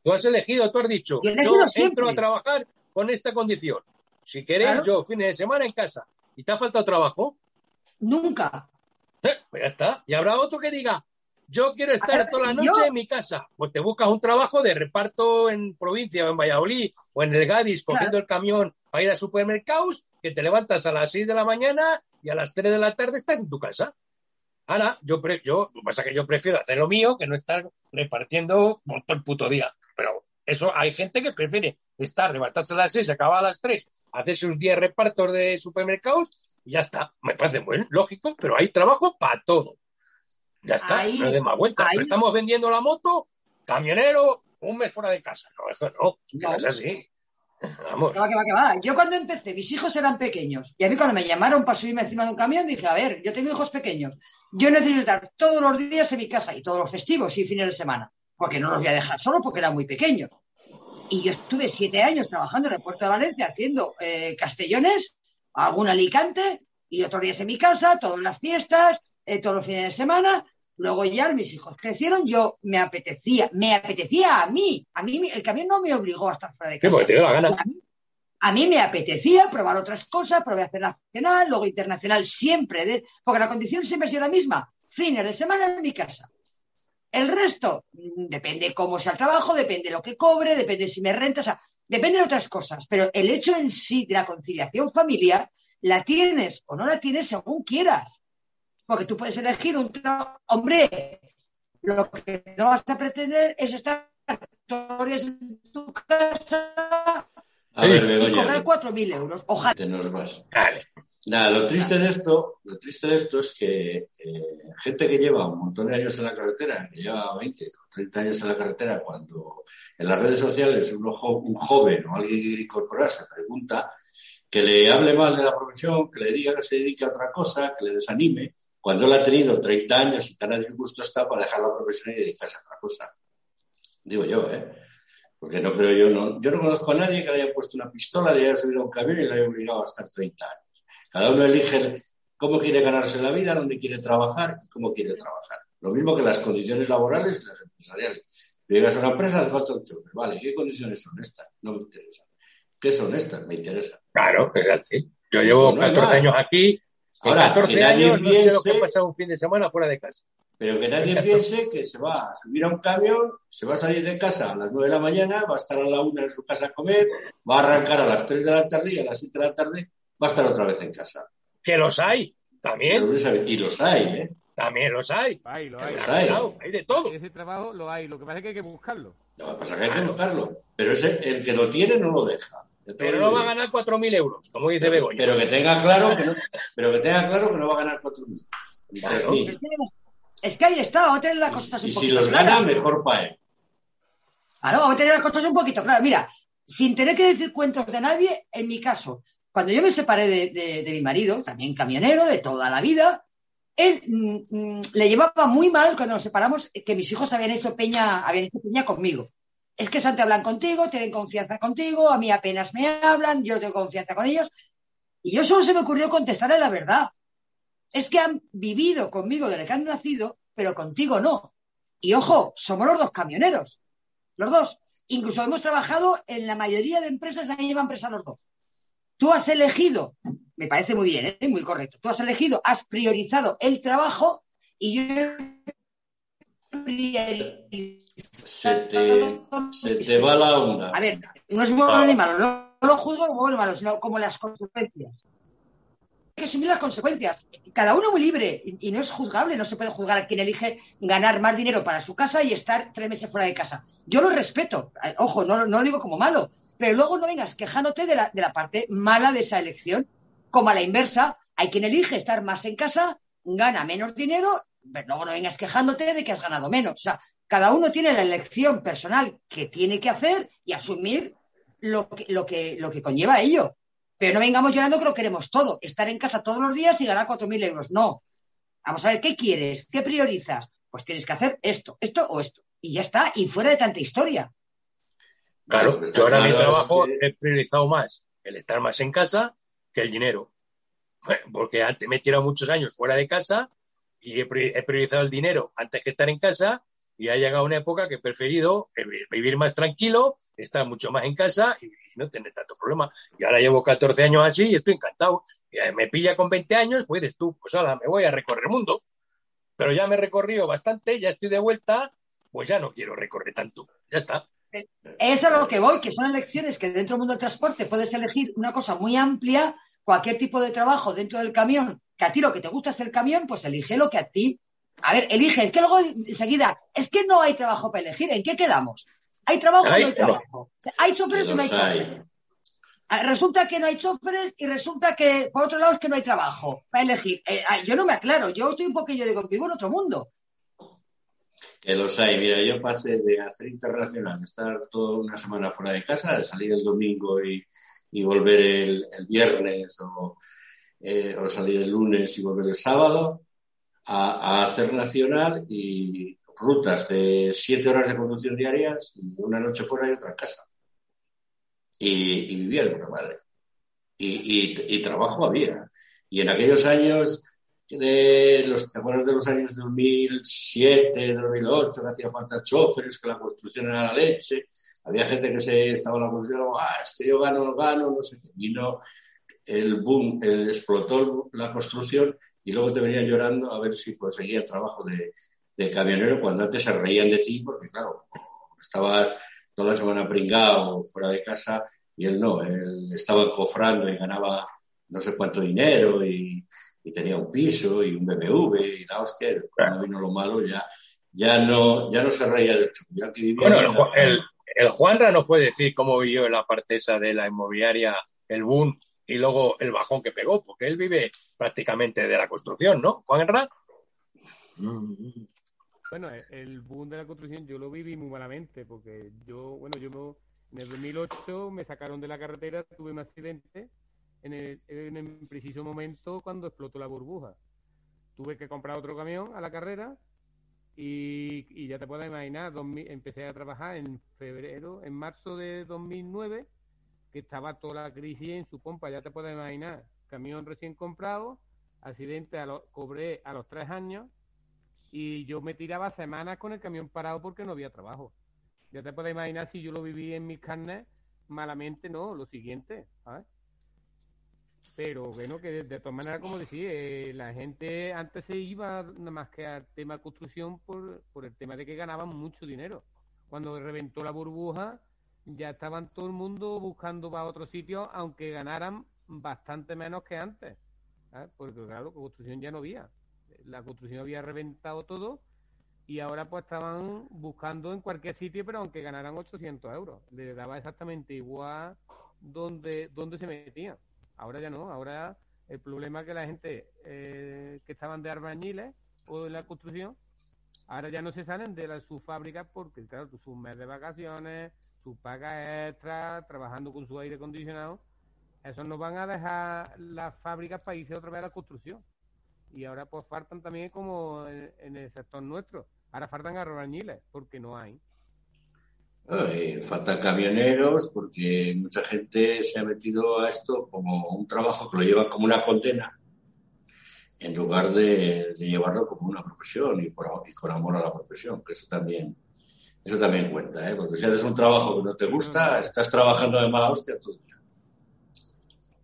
tú has elegido, tú has dicho, Yo entro a trabajar con esta condición. Si queréis, Claro. yo fines de semana en casa. ¿Y te ha faltado trabajo? Nunca. Eh, pues ya está. Y habrá otro que diga, yo quiero estar ver, toda la yo- noche en mi casa. Pues te buscas un trabajo de reparto en provincia o en Valladolid o en el Gadis cogiendo el camión para ir a supermercados, que te levantas a las 6 de la mañana y a las 3 de la tarde estás en tu casa. Ahora, yo, pre- yo, lo que pasa es que yo prefiero hacer lo mío que no estar repartiendo por todo el puto día. Pero eso hay gente que prefiere estar, levantarse a las 6, acabar a las 3, hacer sus 10 repartos de supermercados y ya está. Me parece muy lógico, pero hay trabajo para todo. Ya está, Ahí- no de más vuelta. ahí- Pero estamos vendiendo la moto, camionero, un mes fuera de casa. No, eso no, es que no es así. Vamos. Que va, que va, que va. Yo cuando empecé, mis hijos eran pequeños. Y a mí cuando me llamaron para subirme encima de un camión, dije, a ver, yo tengo hijos pequeños. Yo necesito estar todos los días en mi casa y todos los festivos y fines de semana. Porque no los voy a dejar solos porque eran muy pequeños. Y yo estuve siete años trabajando en el puerto de Valencia haciendo eh, castellones, algún Alicante y otros días en mi casa, todas las fiestas, eh, todos los fines de semana. Luego ya mis hijos crecieron, yo me apetecía, me apetecía a mí. A mí el camión no me obligó a estar fuera de Sí, casa. porque te dio la gana. A mí, a mí me apetecía probar otras cosas, probé hacer nacional, luego internacional, siempre, de- porque la condición siempre ha sido la misma. Fines de semana en mi casa. El resto, mm, depende cómo sea el trabajo, depende lo que cobre, depende si me renta, o sea, depende de otras cosas. Pero el hecho en sí de la conciliación familiar la tienes o no la tienes según quieras. Porque tú puedes elegir un trabajo. Hombre, lo que no vas a pretender es estar todos los días en tu casa A ver, y cobrar 4.000 euros. Ojalá. te nos vas. Vale. Nada, lo triste de esto, lo triste de esto es que eh, gente que lleva un montón de años en la carretera, que lleva 20 o 30 años en la carretera, cuando en las redes sociales uno jo- un joven o alguien que quiere incorporarse pregunta que le hable mal de la profesión, que le diga que se dedique a otra cosa, que le desanime, cuando él ha tenido 30 años y tan disgusto está para dejar la profesión y dedicarse a otra cosa. Digo yo, ¿eh? Porque no creo yo, no, yo no conozco a nadie que le haya puesto una pistola, le haya subido a un camión y le haya obligado a estar 30 años. Cada uno elige cómo quiere ganarse la vida, dónde quiere trabajar y cómo quiere trabajar. Lo mismo que las condiciones laborales y las empresariales. Si llegas a una empresa, hace falta un chofer. Vale, ¿qué condiciones son estas? No me interesa. ¿Qué son estas? Me interesa. Claro, es así. Yo llevo No hay 14 más. años aquí. Ahora, 14 que nadie años no sé lo que piense- pasado un fin de semana fuera de casa. Pero que nadie piense que se va a subir a un camión, se va a salir de casa a las 9 de la mañana, va a estar a la 1 en su casa a comer, va a arrancar a las 3 de la tarde y a las 7 de la tarde va a estar otra vez en casa. Que los hay. También, no Y los hay, ¿eh? también los hay. Hay, lo hay. Los hay. Cuidado, hay de todo. Ese trabajo lo hay. Lo que pasa es que hay que buscarlo. Lo que pasa es que hay que buscarlo. Pero ese, el que lo tiene no lo deja. Pero no va a ganar 4.000 euros, como dice Begoña. Pero que tenga claro que no, pero que tenga claro que no va a ganar 4.000 ni Claro. 3.000. Es que ahí está, vamos a tener las cosas un Y si poquito los claras. gana, mejor para él. Claro, vamos a tener las cosas un poquito claras. Mira, sin tener que decir cuentos de nadie, en mi caso, Cuando yo me separé de, mi marido, también camionero de toda la vida, él mm, mm, le llevaba muy mal cuando nos separamos que mis hijos habían hecho peña, habían hecho peña conmigo. Es que Santi hablan contigo, tienen confianza contigo, a mí apenas me hablan, yo tengo confianza con ellos. Y yo solo se me ocurrió contestarle la verdad. Es que han vivido conmigo desde que han nacido, pero contigo no. Y ojo, somos los dos camioneros. Los dos. Incluso hemos trabajado en la mayoría de empresas, de lleva empresa los dos. Tú has elegido, me parece muy bien, ¿eh? muy correcto, tú has elegido, has priorizado el trabajo y yo se te, se te va la onda. A ver, no es bueno ni malo, no, lo juzgo como bueno malo, sino como las consecuencias. Hay que asumir las consecuencias. Cada uno muy libre y, no es juzgable, no se puede juzgar a quien elige ganar más dinero para su casa y estar tres meses fuera de casa. Yo lo respeto, eh, ojo, no, no lo digo como malo, pero luego no vengas quejándote de la, parte mala de esa elección. Como a la inversa, hay quien elige estar más en casa, gana menos dinero, pero luego no vengas quejándote de que has ganado menos. O sea, cada uno tiene la elección personal que tiene que hacer y asumir lo que, lo que, lo que conlleva ello. Pero no vengamos llorando que lo queremos todo, estar en casa todos los días y ganar 4.000 euros. No. Vamos a ver, ¿qué quieres? ¿Qué priorizas? Pues tienes que hacer esto, esto o esto. Y ya está, y fuera de tanta historia. Claro, yo ahora mi trabajo he priorizado más el estar más en casa que el dinero. Porque antes me he tirado muchos años fuera de casa y he priorizado el dinero antes que estar en casa y ha llegado una época que he preferido eh, vivir más tranquilo, estar mucho más en casa y, no tener tanto problema. Y ahora llevo 14 años así y estoy encantado. Eh, me pilla con 20 años, pues tú, pues ahora me voy a recorrer el mundo. Pero ya me he recorrido bastante, ya estoy de vuelta, pues ya no quiero recorrer tanto. Ya está. Es a lo que voy, que son elecciones que dentro del mundo del transporte puedes elegir una cosa muy amplia, cualquier tipo de trabajo dentro del camión, que a ti lo que te gusta es el camión, pues elige lo que a ti. A ver, elige, es que luego enseguida, es que no hay trabajo para elegir, ¿en qué quedamos? ¿Hay trabajo o no hay trabajo? ¿Hay choferes o no hay choferes? Ah, resulta que no hay choferes y resulta que, por otro lado, es que no hay trabajo para elegir. Eh, ah, yo no me aclaro, yo estoy un poquillo de vivo en otro mundo. Que los hay. Mira, yo pasé de hacer internacional, estar toda una semana fuera de casa, de salir el domingo y, volver el, viernes eh, o, salir el lunes y volver el sábado, a, hacer nacional y rutas de siete horas de conducción diarias y una noche fuera y otra en casa. Y, vivía con una madre. Y, y trabajo había. Y en aquellos años de los, ¿te acuerdas de los años 2007, 2008, que hacía falta choferes, que la construcción era la leche? Había gente que se estaba en la construcción, ah, es que yo gano, gano, no sé qué. Vino el boom, explotó la construcción y luego te venía llorando a ver si conseguía el trabajo de, de camionero cuando antes se reían de ti, porque claro, estabas toda la semana pringado fuera de casa y él no, él estaba cofrando y ganaba no sé cuánto dinero y y tenía un piso y un BMW y la hostia, y cuando vino lo malo ya, ya, no, ya no se reía de hecho. bueno, el, el, Juanra nos puede decir cómo vivió la parte esa de la inmobiliaria, el boom y luego el bajón que pegó, porque él vive prácticamente de la construcción, ¿no, Juanra? Bueno, el boom de la construcción yo lo viví muy malamente, porque yo, bueno, yo en el 2008 me sacaron de la carretera, tuve un accidente en el, preciso momento cuando explotó la burbuja. Tuve que comprar otro camión a la carrera y, ya te puedes imaginar, empecé a trabajar en febrero, en marzo de 2009, que estaba toda la crisis en su pompa, ya te puedes imaginar, camión recién comprado, accidente, a lo, cobré a los tres años y yo me tiraba semanas con el camión parado porque no había trabajo. Ya te puedes imaginar si yo lo viví en mis carnes, malamente no, lo siguiente, ¿sabes? Pero bueno, que de, todas maneras, como decía, eh, la gente antes se iba más que al tema construcción por, por el tema de que ganaban mucho dinero. Cuando reventó la burbuja, ya estaban todo el mundo buscando para otro sitio, aunque ganaran bastante menos que antes. Porque claro, construcción ya no había. La construcción había reventado todo y ahora pues estaban buscando en cualquier sitio, pero aunque ganaran 800 euros. Le daba exactamente igual donde, donde se metían. Ahora ya no, ahora el problema es que la gente eh, que estaban de albañiles o de la construcción, ahora ya no se salen de la, sus fábricas porque, claro, su mes de vacaciones, su paga extra, trabajando con su aire acondicionado, esos nos van a dejar las fábricas para irse otra vez a la construcción. Y ahora pues faltan también como en, en el sector nuestro. Ahora faltan albañiles, porque no hay. Eh, faltan camioneros porque mucha gente se ha metido a esto como un trabajo que lo lleva como una condena en lugar de, llevarlo como una profesión y, por, con amor a la profesión, que eso también eso también cuenta, ¿eh? porque si haces un trabajo que no te gusta, estás trabajando de mala hostia todo el día.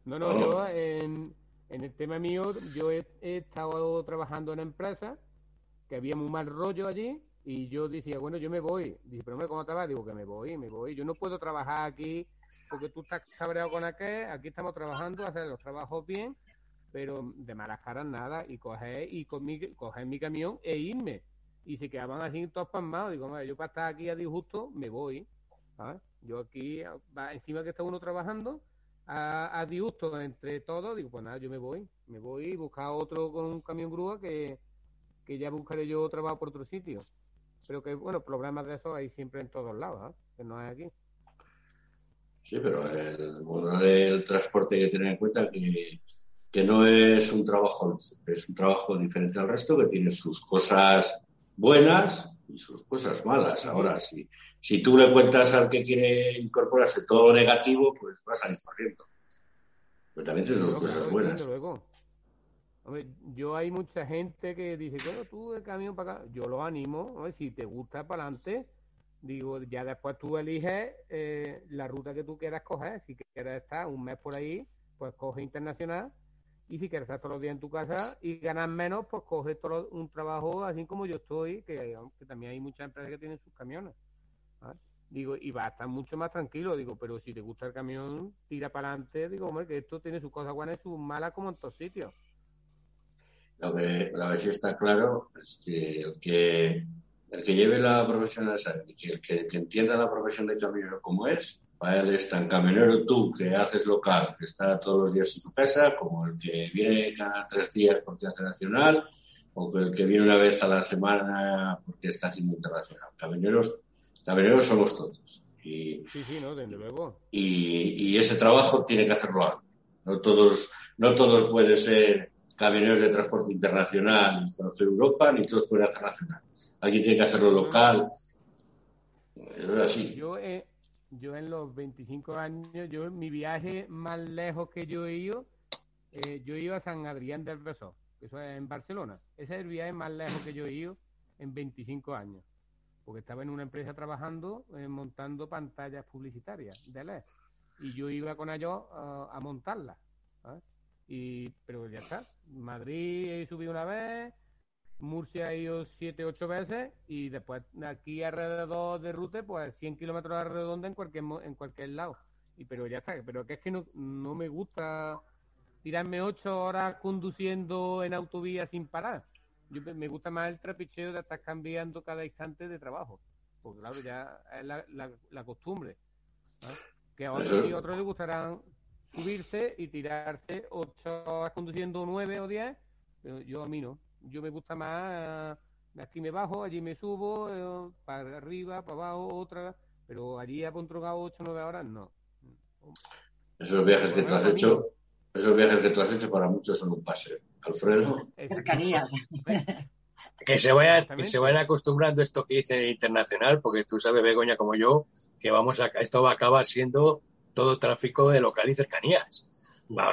No, no, yo en, el tema mío, yo he, he estado trabajando en empresa que había muy mal rollo allí y yo decía, bueno, yo me voy. Dije, pero hombre, ¿cómo te vas? Digo, que me voy, me voy. Yo no puedo trabajar aquí porque tú estás cabreado con aquel. Aquí estamos trabajando, hacer los trabajos bien, pero de malas caras nada. Y coger, y con mi, coger mi camión e irme. Y se quedaban así todos pasmados. Digo, hombre, yo para estar aquí a disgusto, me voy. Yo aquí, encima que está uno trabajando, a, a disgusto entre todos, digo, pues nada, yo me voy. Me voy y buscar otro con un camión grúa que, que ya buscaré yo trabajo por otro sitio. Pero que, bueno, problemas de eso hay siempre en todos lados, ¿eh? que no hay aquí. Sí, pero el mundo del transporte hay que tener en cuenta que, que no es un trabajo, es un trabajo diferente al resto, que tiene sus cosas buenas y sus cosas malas. Ahora, si, si tú le cuentas al que quiere incorporarse todo lo negativo, pues vas a ir corriendo. Pero también tiene sus cosas buenas. Luego. Yo hay mucha gente que dice, bueno, tú el camión para acá. Yo lo animo, si te gusta para adelante, digo, ya después tú eliges eh, la ruta que tú quieras coger. Si quieres estar un mes por ahí, pues coge internacional. Y si quieres estar todos los días en tu casa y ganar menos, pues coge todo un trabajo así como yo estoy, que, también hay muchas empresas que tienen sus camiones. Digo, y va a estar mucho más tranquilo, digo, pero si te gusta el camión, tira para adelante, digo, hombre, que esto tiene sus cosas buenas y sus malas como en todos sitios. Lo que, lo que sí está claro es que el que, el que lleve la profesión a que el que, entienda la profesión de camionero como es, para él es tan camionero tú que haces local, que está todos los días en su casa, como el que viene cada tres días porque hace nacional, o el que viene una vez a la semana porque está haciendo internacional. Camioneros, camioneros somos todos. Y, sí, sí, no, desde luego. Y, y, ese trabajo tiene que hacerlo algo. No todos, no todos pueden ser camioneros de transporte internacional, ni conocer Europa, ni todos pueden hacer nacional. Alguien tiene que hacerlo local. Es así. Yo, eh, yo en los 25 años, yo mi viaje más lejos que yo he ido, eh, yo iba a San Adrián del Besó, eso es en Barcelona. Ese es el viaje más lejos que yo he ido en 25 años. Porque estaba en una empresa trabajando, eh, montando pantallas publicitarias de LED. Y yo iba con ellos a montarlas. Y, pero ya está. Madrid he subido una vez, Murcia he ido siete, ocho veces y después aquí alrededor de Rute, pues 100 kilómetros a redonda en cualquier, en cualquier lado. Y pero ya está, pero que es que no, no me gusta tirarme ocho horas conduciendo en autovía sin parar. Yo, me gusta más el trapicheo de estar cambiando cada instante de trabajo. Porque claro, ya es la, la, costumbre. Que a otros y otros les gustarán subirse y tirarse ocho horas conduciendo nueve o diez, pero yo a mí no. Yo me gusta más, aquí me bajo, allí me subo, eh, para arriba, para abajo, otra, pero allí a controlado ocho o nueve horas, no. Esos viajes que tú has hecho, esos viajes que tú has hecho para muchos son un paseo. Alfredo. Cercanía. Que se vayan, que se vayan acostumbrando a esto que dice internacional, porque tú sabes, Begoña, como yo, que vamos a, esto va a acabar siendo todo tráfico de local y cercanías.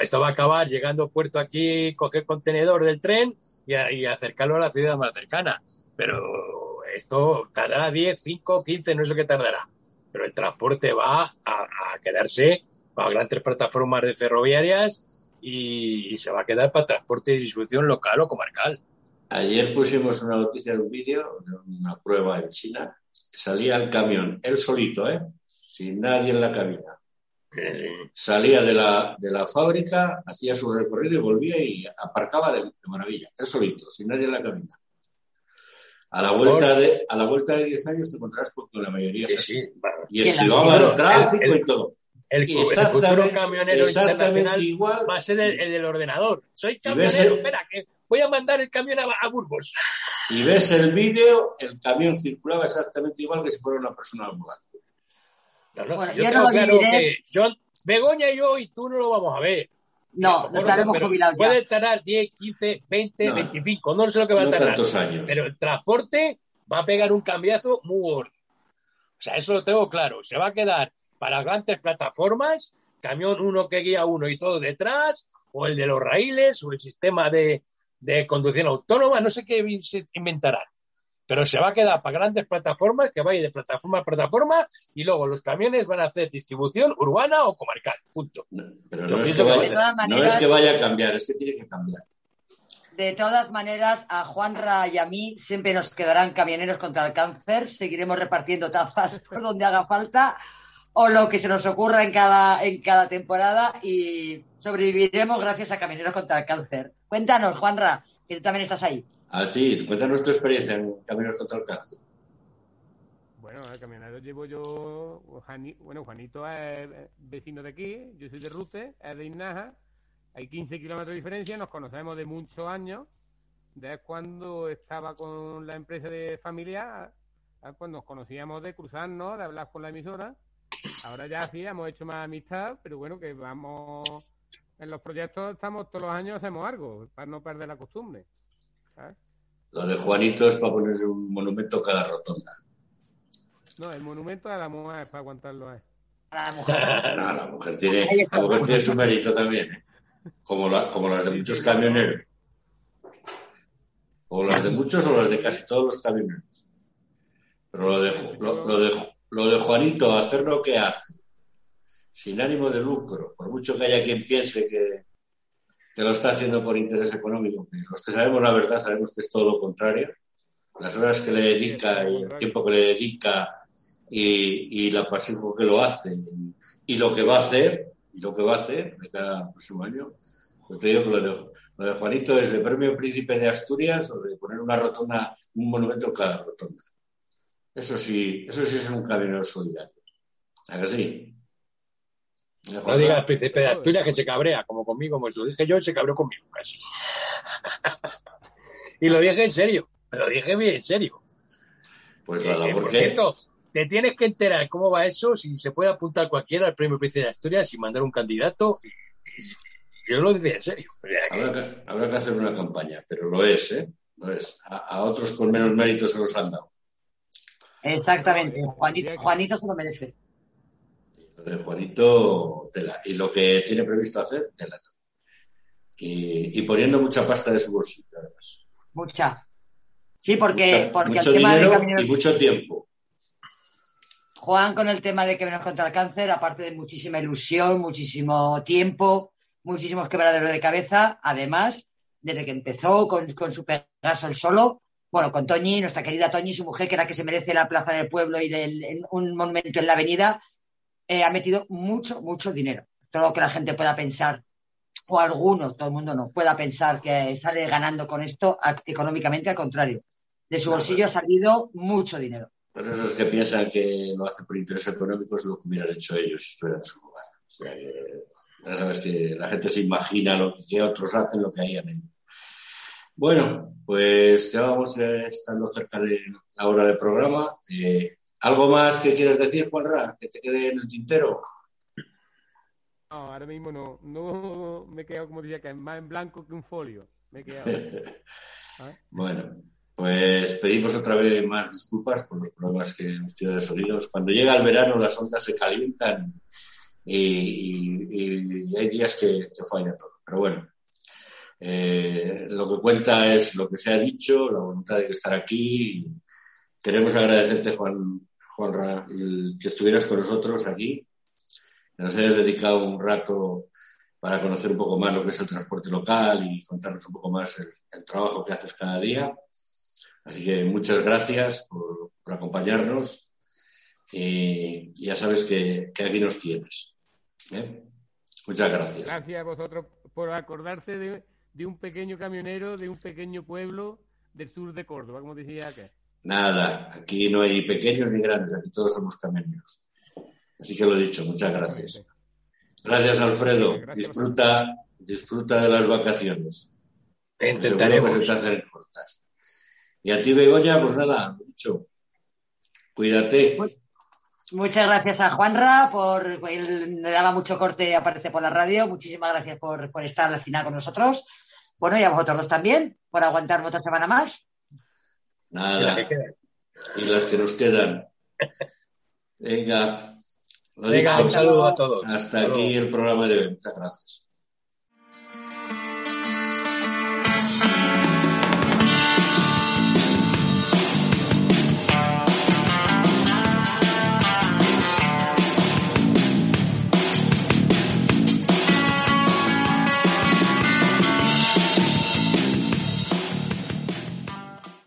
esto va a acabar llegando a puerto aquí, coger contenedor del tren y, acercarlo a la ciudad más cercana. Pero esto tardará 10, 5, 15, no sé qué tardará. Pero el transporte va a, quedarse para grandes plataformas de ferroviarias y, se va a quedar para transporte y distribución local o comarcal. Ayer pusimos una noticia en un vídeo, una prueba en China. Salía el camión, él solito, ¿eh? sin nadie en la cabina salía de la, de la fábrica, hacía su recorrido y volvía y aparcaba de, maravilla, tres solitos, sin nadie en la cabina. A la vuelta de, a la vuelta de 10 años te encontrarás con la mayoría sí, y esquivaba el tráfico y todo. El, futuro camionero internacional igual, va a ser el, del ordenador. Soy camionero, espera, que voy a mandar el camión a, Burgos. Si ves el vídeo, el camión circulaba exactamente igual que si fuera una persona ambulante yo, tengo claro que Begoña y yo y tú no lo vamos a ver. No, no estaremos jubilados ya. Puede tardar 10, 15, 20, No. 25, no sé lo que va a No tardar. tantos años. Pero el transporte va a pegar un cambiazo muy gordo. O sea, eso lo tengo claro. Se va a quedar para grandes plataformas, camión uno que guía uno y todo detrás, o el de los raíles, o el sistema de, de conducción autónoma, no sé qué se inventarán. Pero se va a quedar para grandes plataformas que vaya de plataforma a plataforma y luego los camiones van a hacer distribución urbana o comarcal. Punto. No, pero que vaya, es que vaya a cambiar, es que tiene que cambiar. De todas maneras, a Juanra y a mí siempre nos quedarán camioneros contra el cáncer. Seguiremos repartiendo tazas por donde haga falta o lo que se nos ocurra en cada, en cada temporada y sobreviviremos gracias a Camioneros contra el Cáncer. Cuéntanos, Juanra, que tú también estás ahí. Así, cuéntanos tu experiencia en Caminos contra el Cáncer. Bueno, el camionero llevo yo, bueno, Juanito es vecino de aquí, yo soy de Rute, es de Inaja, hay 15 kilómetros de diferencia, nos conocemos de muchos años, desde cuando estaba con la empresa de familia, ah, pues nos conocíamos de cruzarnos, de hablar con la emisora, ahora ya sí, hemos hecho más amistad, pero bueno, que vamos, en los proyectos estamos todos los años, hacemos algo, para no perder la costumbre. ¿Sabes? Lo de Juanito es para poner un monumento a cada rotonda. No, el monumento a la mujer para aguantarlo a él. A la mujer. No, la mujer tiene, Ahí está. la mujer tiene su mérito también, ¿eh? como, la- como las de muchos camioneros. O las de muchos o las de casi todos los camioneros. Pero lo de, lo, lo de, lo de Juanito, hacer lo que hace, sin ánimo de lucro, por mucho que haya quien piense que, que lo está haciendo por interés económico, los que sabemos la verdad sabemos que es todo lo contrario. Las horas que le dedica y el tiempo que le dedica y, y la pasión con que lo hace y, y lo que va a hacer y lo que va a hacer de cada próximo año. Pues te digo que lo de, lo de Juanito es de premio príncipe de Asturias o de poner una rotonda, un monumento en cada rotonda. Eso sí, eso sí es un camino solidario. ¿A que sí? ¿Eh, No diga el príncipe de Asturias que se cabrea, como conmigo, como lo dije yo, se cabreó conmigo casi. y lo dije en serio, lo dije bien en serio. Pues nada, eh, por cierto, te tienes que enterar cómo va eso, si se puede apuntar cualquiera al premio príncipe de Asturias y mandar un candidato. Y, y- yo lo dije en serio. O sea, que- habrá que, habrá que hacer una campaña, pero lo es, ¿eh? Lo es. A, a otros con menos méritos se los han dado. Exactamente. Juanito, Juanito se lo merece. De Juanito, tela. Y lo que tiene previsto hacer, tela. Y, y poniendo mucha pasta de su bolsillo, además. Mucha. Sí, porque, Mucha- porque mucho el tema de dinero camioneros y mucho tiempo. Juan con el tema de que menos contra el cáncer, aparte de muchísima ilusión, muchísimo tiempo, muchísimos quebraderos de cabeza, además, desde que empezó con, con su Pegaso el solo, bueno, con Toñi, nuestra querida Toñi, su mujer, que era que se merece la plaza del pueblo y del- un monumento en la avenida, eh, ha metido mucho, mucho dinero. Todo lo que la gente pueda pensar, o alguno, todo el mundo no, pueda pensar que sale ganando con esto a- económicamente, al contrario. De su bolsillo ha salido mucho dinero. Pero esos que piensan que lo hacen por interés económico es lo que hubieran hecho ellos si estuvieran en su lugar. O sea que ya sabes que la gente se imagina lo que otros hacen, lo que harían ellos. Bueno, pues ya vamos eh, estando cerca de la hora del programa. Eh, ¿Algo más que quieres decir, Juanra? Que te quede en el tintero. No, ahora mismo no. No me he quedado, como decía, que más en blanco que un folio. Me he quedado. ¿sabes? Bueno, pues pedimos otra vez más disculpas por los problemas que hemos tenido de sonidos. Cuando llega el verano las ondas se calientan y, y- y hay días que, que falla todo. Pero bueno, eh, lo que cuenta es lo que se ha dicho, la voluntad de estar aquí. Queremos agradecerte, Juan, El que estuvieras con nosotros aquí, que nos hayas dedicado un rato para conocer un poco más lo que es el transporte local y contarnos un poco más el, el trabajo que haces cada día. Así que muchas gracias por, por acompañarnos y ya sabes que, que aquí nos tienes. ¿eh? Muchas gracias. Gracias a vosotros por acordarse de, de un pequeño camionero de un pequeño pueblo del sur de Córdoba, como decía aquel. Nada, aquí no hay pequeños ni grandes, aquí todos somos camioneros. Así que lo he dicho, muchas gracias. Gracias, Alfredo. Disfruta, disfruta de las vacaciones. intentaremos. Seguro que se te hacen cortas. Y a ti, Begoña, pues nada, dicho. Cuídate. Muchas gracias a Juanra por él le daba mucho corte aparece por la radio. Muchísimas gracias por, por estar al final con nosotros. Bueno, y a vosotros dos también, por aguantarme otra semana más. Nada. Y las que nos quedan. Venga. Venga, un saludo a todos. Hasta aquí el programa de hoy. Muchas gracias.